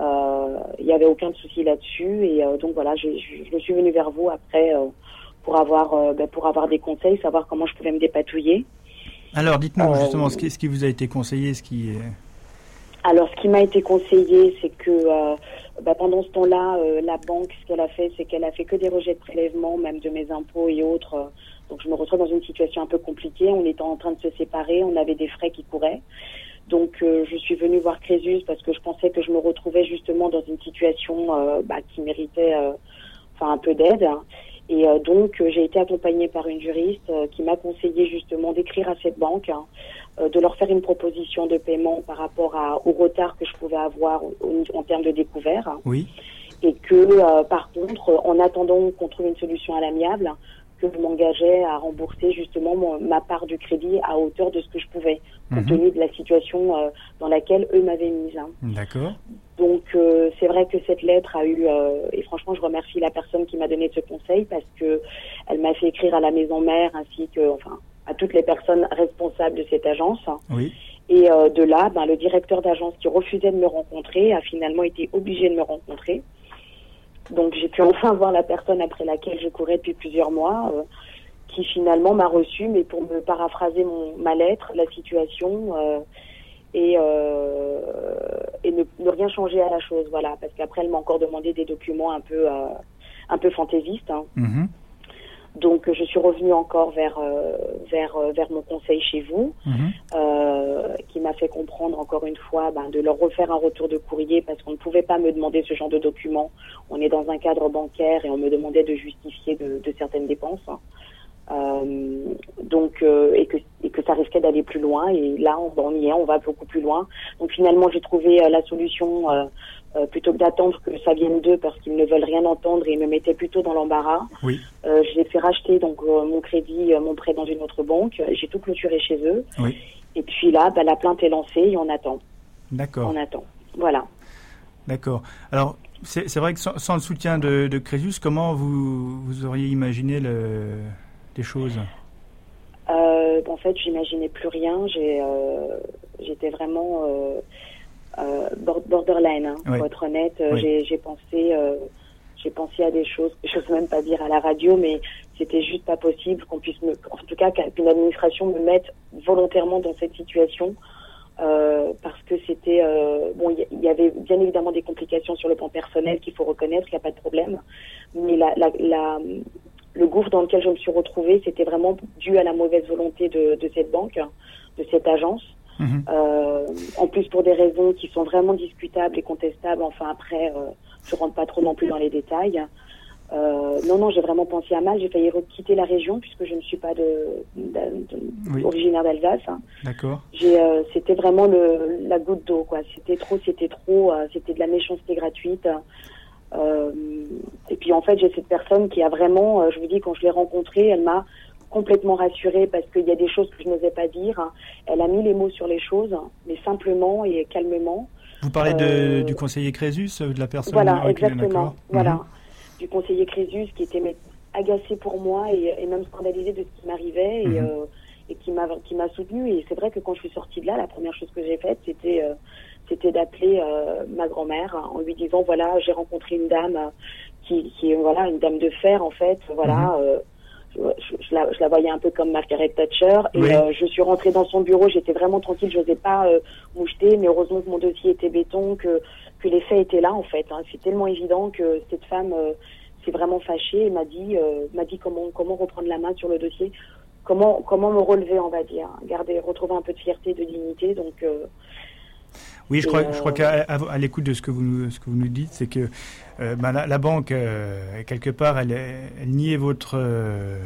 Il n'y avait aucun souci là-dessus et donc voilà, je, je, suis venue vers vous après pour avoir ben, pour avoir des conseils, savoir comment je pouvais me dépatouiller. Alors, dites-nous justement ce qui, ce qui, vous a été conseillé, ce qui Alors, ce qui m'a été conseillé, c'est que euh, bah, pendant ce temps-là, euh, la banque, ce qu'elle a fait, c'est qu'elle a fait que des rejets de prélèvement, même de mes impôts et autres. Donc, je me retrouve dans une situation un peu compliquée. On était en train de se séparer, on avait des frais qui couraient. Donc, euh, je suis venue voir Crésus parce que je pensais que je me retrouvais justement dans une situation bah, qui méritait, enfin, un peu d'aide. Et euh, donc, euh, j'ai été accompagnée par une juriste euh, qui m'a conseillé justement d'écrire à cette banque, hein, de leur faire une proposition de paiement par rapport à, au retard que je pouvais avoir en termes de découvert. Oui. Et que, par contre, en attendant qu'on trouve une solution à l'amiable, que je m'engageais à rembourser justement ma part du crédit à hauteur de ce que je pouvais, compte mhm. tenu de la situation dans laquelle eux m'avaient mise. Hein. D'accord. Donc euh, c'est vrai que cette lettre a eu euh, et franchement je remercie la personne qui m'a donné ce conseil parce que elle m'a fait écrire à la maison mère ainsi que enfin à toutes les personnes responsables de cette agence. Oui. Et de là, ben, le directeur d'agence qui refusait de me rencontrer a finalement été obligé de me rencontrer. Donc j'ai pu enfin voir la personne après laquelle je courais depuis plusieurs mois, euh, qui finalement m'a reçu, mais pour me paraphraser mon, ma lettre, la situation, euh, et, euh, et ne, ne, rien changer à la chose, voilà, parce qu'après elle m'a encore demandé des documents un peu un peu fantaisistes. Hein. Mm-hmm. Donc je suis revenue encore vers euh, vers euh, vers mon conseil chez vous, mhm. euh, qui m'a fait comprendre encore une fois ben, de leur refaire un retour de courrier parce qu'on ne pouvait pas me demander ce genre de documents. On est dans un cadre bancaire et on me demandait de justifier de, de certaines dépenses. Euh, donc et que et que ça risquait d'aller plus loin et là on, on, y est, on va beaucoup plus loin. Donc finalement j'ai trouvé la solution euh, plutôt que d'attendre que ça vienne d'eux parce qu'ils ne veulent rien entendre et me mettaient plutôt dans l'embarras. Oui. Euh, je les fait racheter donc euh, mon crédit, mon prêt dans une autre banque. J'ai tout clôturé chez eux. Oui. Et puis là, bah, la plainte est lancée et on attend. D'accord. On attend. Voilà. D'accord. Alors, c'est vrai que sans, le soutien de, de, Crésus, comment vous, vous auriez imaginé le, les choses? En fait, j'imaginais plus rien. J'étais vraiment borderline, hein, pour être honnête. Euh, j'ai pensé, euh, j'ai pensé à des choses que je n'ose même pas dire à la radio, mais c'était juste pas possible qu'on puisse me, en tout cas qu'une administration me mette volontairement dans cette situation. Euh, parce que c'était euh, bon, il y, avait bien évidemment des complications sur le plan personnel qu'il faut reconnaître, il n'y a pas de problème, mais la, la, la, le gouffre dans lequel je me suis retrouvée, c'était vraiment dû à la mauvaise volonté de, de cette banque, de cette agence. Mhm. Euh, en plus pour des raisons qui sont vraiment discutables et contestables. Enfin après, euh, je rentre pas trop non plus dans les détails. Euh, non, non, j'ai vraiment pensé à mal. J'ai failli quitter la région puisque je ne suis pas de, originaire d'Alsace. D'accord. J'ai, euh, c'était vraiment le, la goutte d'eau, quoi. C'était trop, c'était trop, euh, c'était de la méchanceté gratuite. Et puis en fait, j'ai cette personne qui a vraiment, je vous dis, quand je l'ai rencontrée, elle m'a complètement rassurée parce qu'il y a des choses que je n'osais pas dire. Elle a mis les mots sur les choses, mais simplement et calmement. Vous parlez de, euh, du conseiller Crésus, euh, de la personne Voilà, exactement. Voilà, mhm. du conseiller Crésus qui était agacé pour moi et, même scandalisé de ce qui m'arrivait et, mhm. euh, et qui m'a qui m'a soutenu. Et c'est vrai que quand je suis sortie de là, la première chose que j'ai faite, c'était c'était d'appeler ma grand-mère en lui disant voilà, j'ai rencontré une dame qui, qui est voilà une dame de fer en fait, voilà. Mhm je, la, je, la, voyais un peu comme Margaret Thatcher. Et euh, je suis rentrée dans son bureau. J'étais vraiment tranquille. Je n'osais pas euh, moucheter. Mais heureusement que mon dossier était béton que que les faits étaient là en fait hein. c'est tellement évident que cette femme euh, s'est vraiment fâchée et m'a dit euh, m'a dit comment comment reprendre la main sur le dossier. Comment comment me relever on va dire. Garder retrouver un peu de fierté de dignité. Donc oui, je crois, je crois qu'à à, l'écoute de ce que vous, ce que vous nous dites, c'est que euh, bah, la, banque, euh, quelque part, elle, elle niait votre, euh,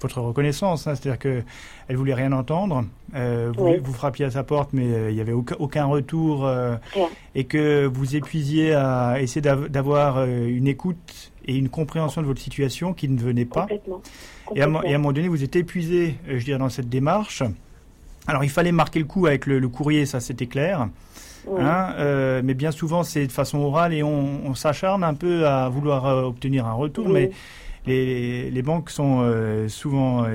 votre reconnaissance. Hein, C'est-à-dire qu'elle voulait rien entendre. Vous, vous, frappiez à sa porte, mais il n'y avait aucun, aucun retour. et que vous épuisiez à essayer d'avoir une écoute et une compréhension de votre situation qui ne venait pas. Et, à, et, à, un moment donné, vous êtes épuisé, je dirais, dans cette démarche. Alors, il fallait marquer le coup avec le, le courrier, ça c'était clair. Hein, euh, mais bien souvent, c'est de façon orale et on, s'acharne un peu à vouloir euh, obtenir un retour. Mais les, les, banques sont euh, souvent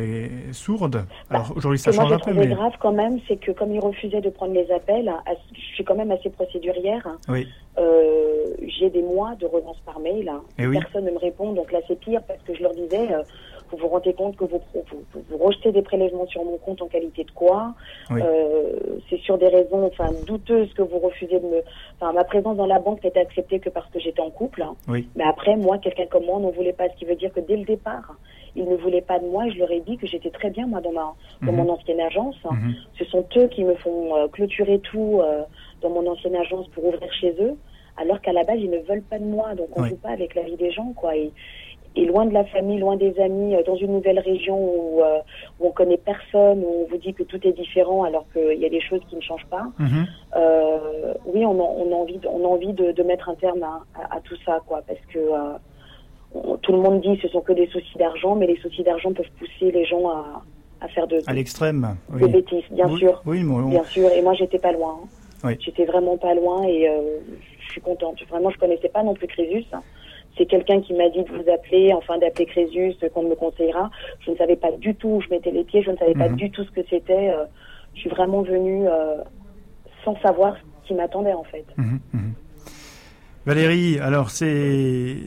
sourdes. Alors aujourd'hui, ça change un peu. Mais grave quand même, c'est que comme ils refusaient de prendre les appels, je suis quand même assez procédurière. Oui. J'ai des mois de relance par mail. Et eh Personne ne me répond, donc là c'est pire parce que je leur disais vous vous rendez compte que vous, vous, rejetez des prélèvements sur mon compte en qualité de quoi euh, C'est sur des raisons enfin, douteuses que vous refusez de me... Enfin, ma présence dans la banque n'était acceptée que parce que j'étais en couple. Mais après, moi, quelqu'un comme moi n'en voulait pas. Ce qui veut dire que dès le départ, ils ne voulaient pas de moi et je leur ai dit que j'étais très bien, moi, dans, ma, dans mhm. mon ancienne agence. Mhm. Ce sont eux qui me font euh, clôturer tout euh, dans mon ancienne agence pour ouvrir chez eux alors qu'à la base ils ne veulent pas de moi donc on ne joue pas avec la vie des gens quoi et, et loin de la famille, loin des amis, euh, dans une nouvelle région où, euh, où on connaît personne, où on vous dit que tout est différent alors qu'il y a des choses qui ne changent pas. Mhm. Euh, oui, on a, on a, envie, de, on a envie de, de mettre un terme à, à, tout ça, quoi, parce que euh, tout le monde dit que ce sont que des soucis d'argent, mais les soucis d'argent peuvent pousser les gens à, à faire de, à l'extrême, oui. des bêtises, bien sûr, oui, bien sûr. Et moi, j'étais pas loin. Hein. Oui. J'étais vraiment pas loin et je suis contente. Vraiment, je connaissais pas non plus Crésus. C'est quelqu'un qui m'a dit de vous appeler, enfin d'appeler Crésus, qu'on me conseillera. Je ne savais pas du tout où je mettais les pieds, je ne savais pas mhm. du tout ce que c'était. Euh, je suis vraiment venue sans savoir ce qui m'attendait en fait. Mhm, mhm. Valérie, alors c'est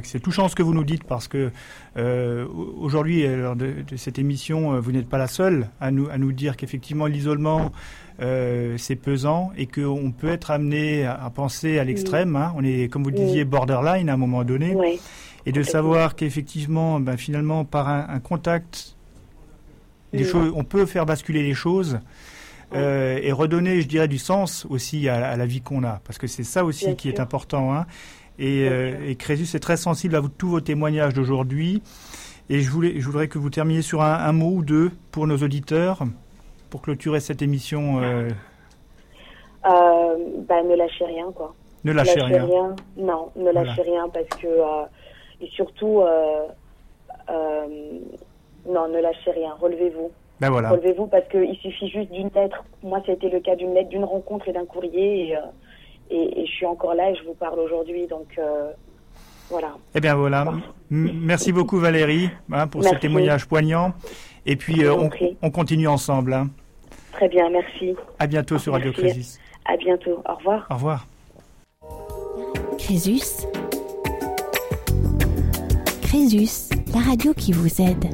c'est touchant ce que vous nous dites parce que euh, aujourd'hui, lors de, cette émission, euh, vous n'êtes pas la seule à nous, à nous dire qu'effectivement l'isolement euh, c'est pesant et qu'on peut être amené à, penser à l'extrême. Hein. On est, comme vous le disiez, borderline à un moment donné. Et de savoir qu'effectivement, ben, finalement, par un, contact, choses, on peut faire basculer les choses. et redonner, je dirais, du sens aussi à, la vie qu'on a, parce que c'est ça aussi qui est important. Hein. Et, euh, et Crésus est très sensible à tous vos témoignages d'aujourd'hui. Et je, voulais, je voudrais que vous terminiez sur un, mot ou deux pour nos auditeurs, pour clôturer cette émission. Euh... Euh, bah, ne lâchez rien, quoi. Ne lâchez, rien. Non, ne lâchez rien parce que. Euh, et surtout, non, ne lâchez rien. Relevez-vous. Ben voilà. Relevez-vous parce qu'il suffit juste d'une lettre. Moi, ça a été le cas d'une lettre, d'une rencontre et d'un courrier. Et, et, je suis encore là et je vous parle aujourd'hui. Donc voilà. Eh bien voilà. Merci beaucoup Valérie hein, pour ce témoignage poignant. Et puis euh, on, continue ensemble. Hein. Très bien, merci. À bientôt sur Radio Crésus. À bientôt. Au revoir. Au revoir. Crésus. Crésus, la radio qui vous aide.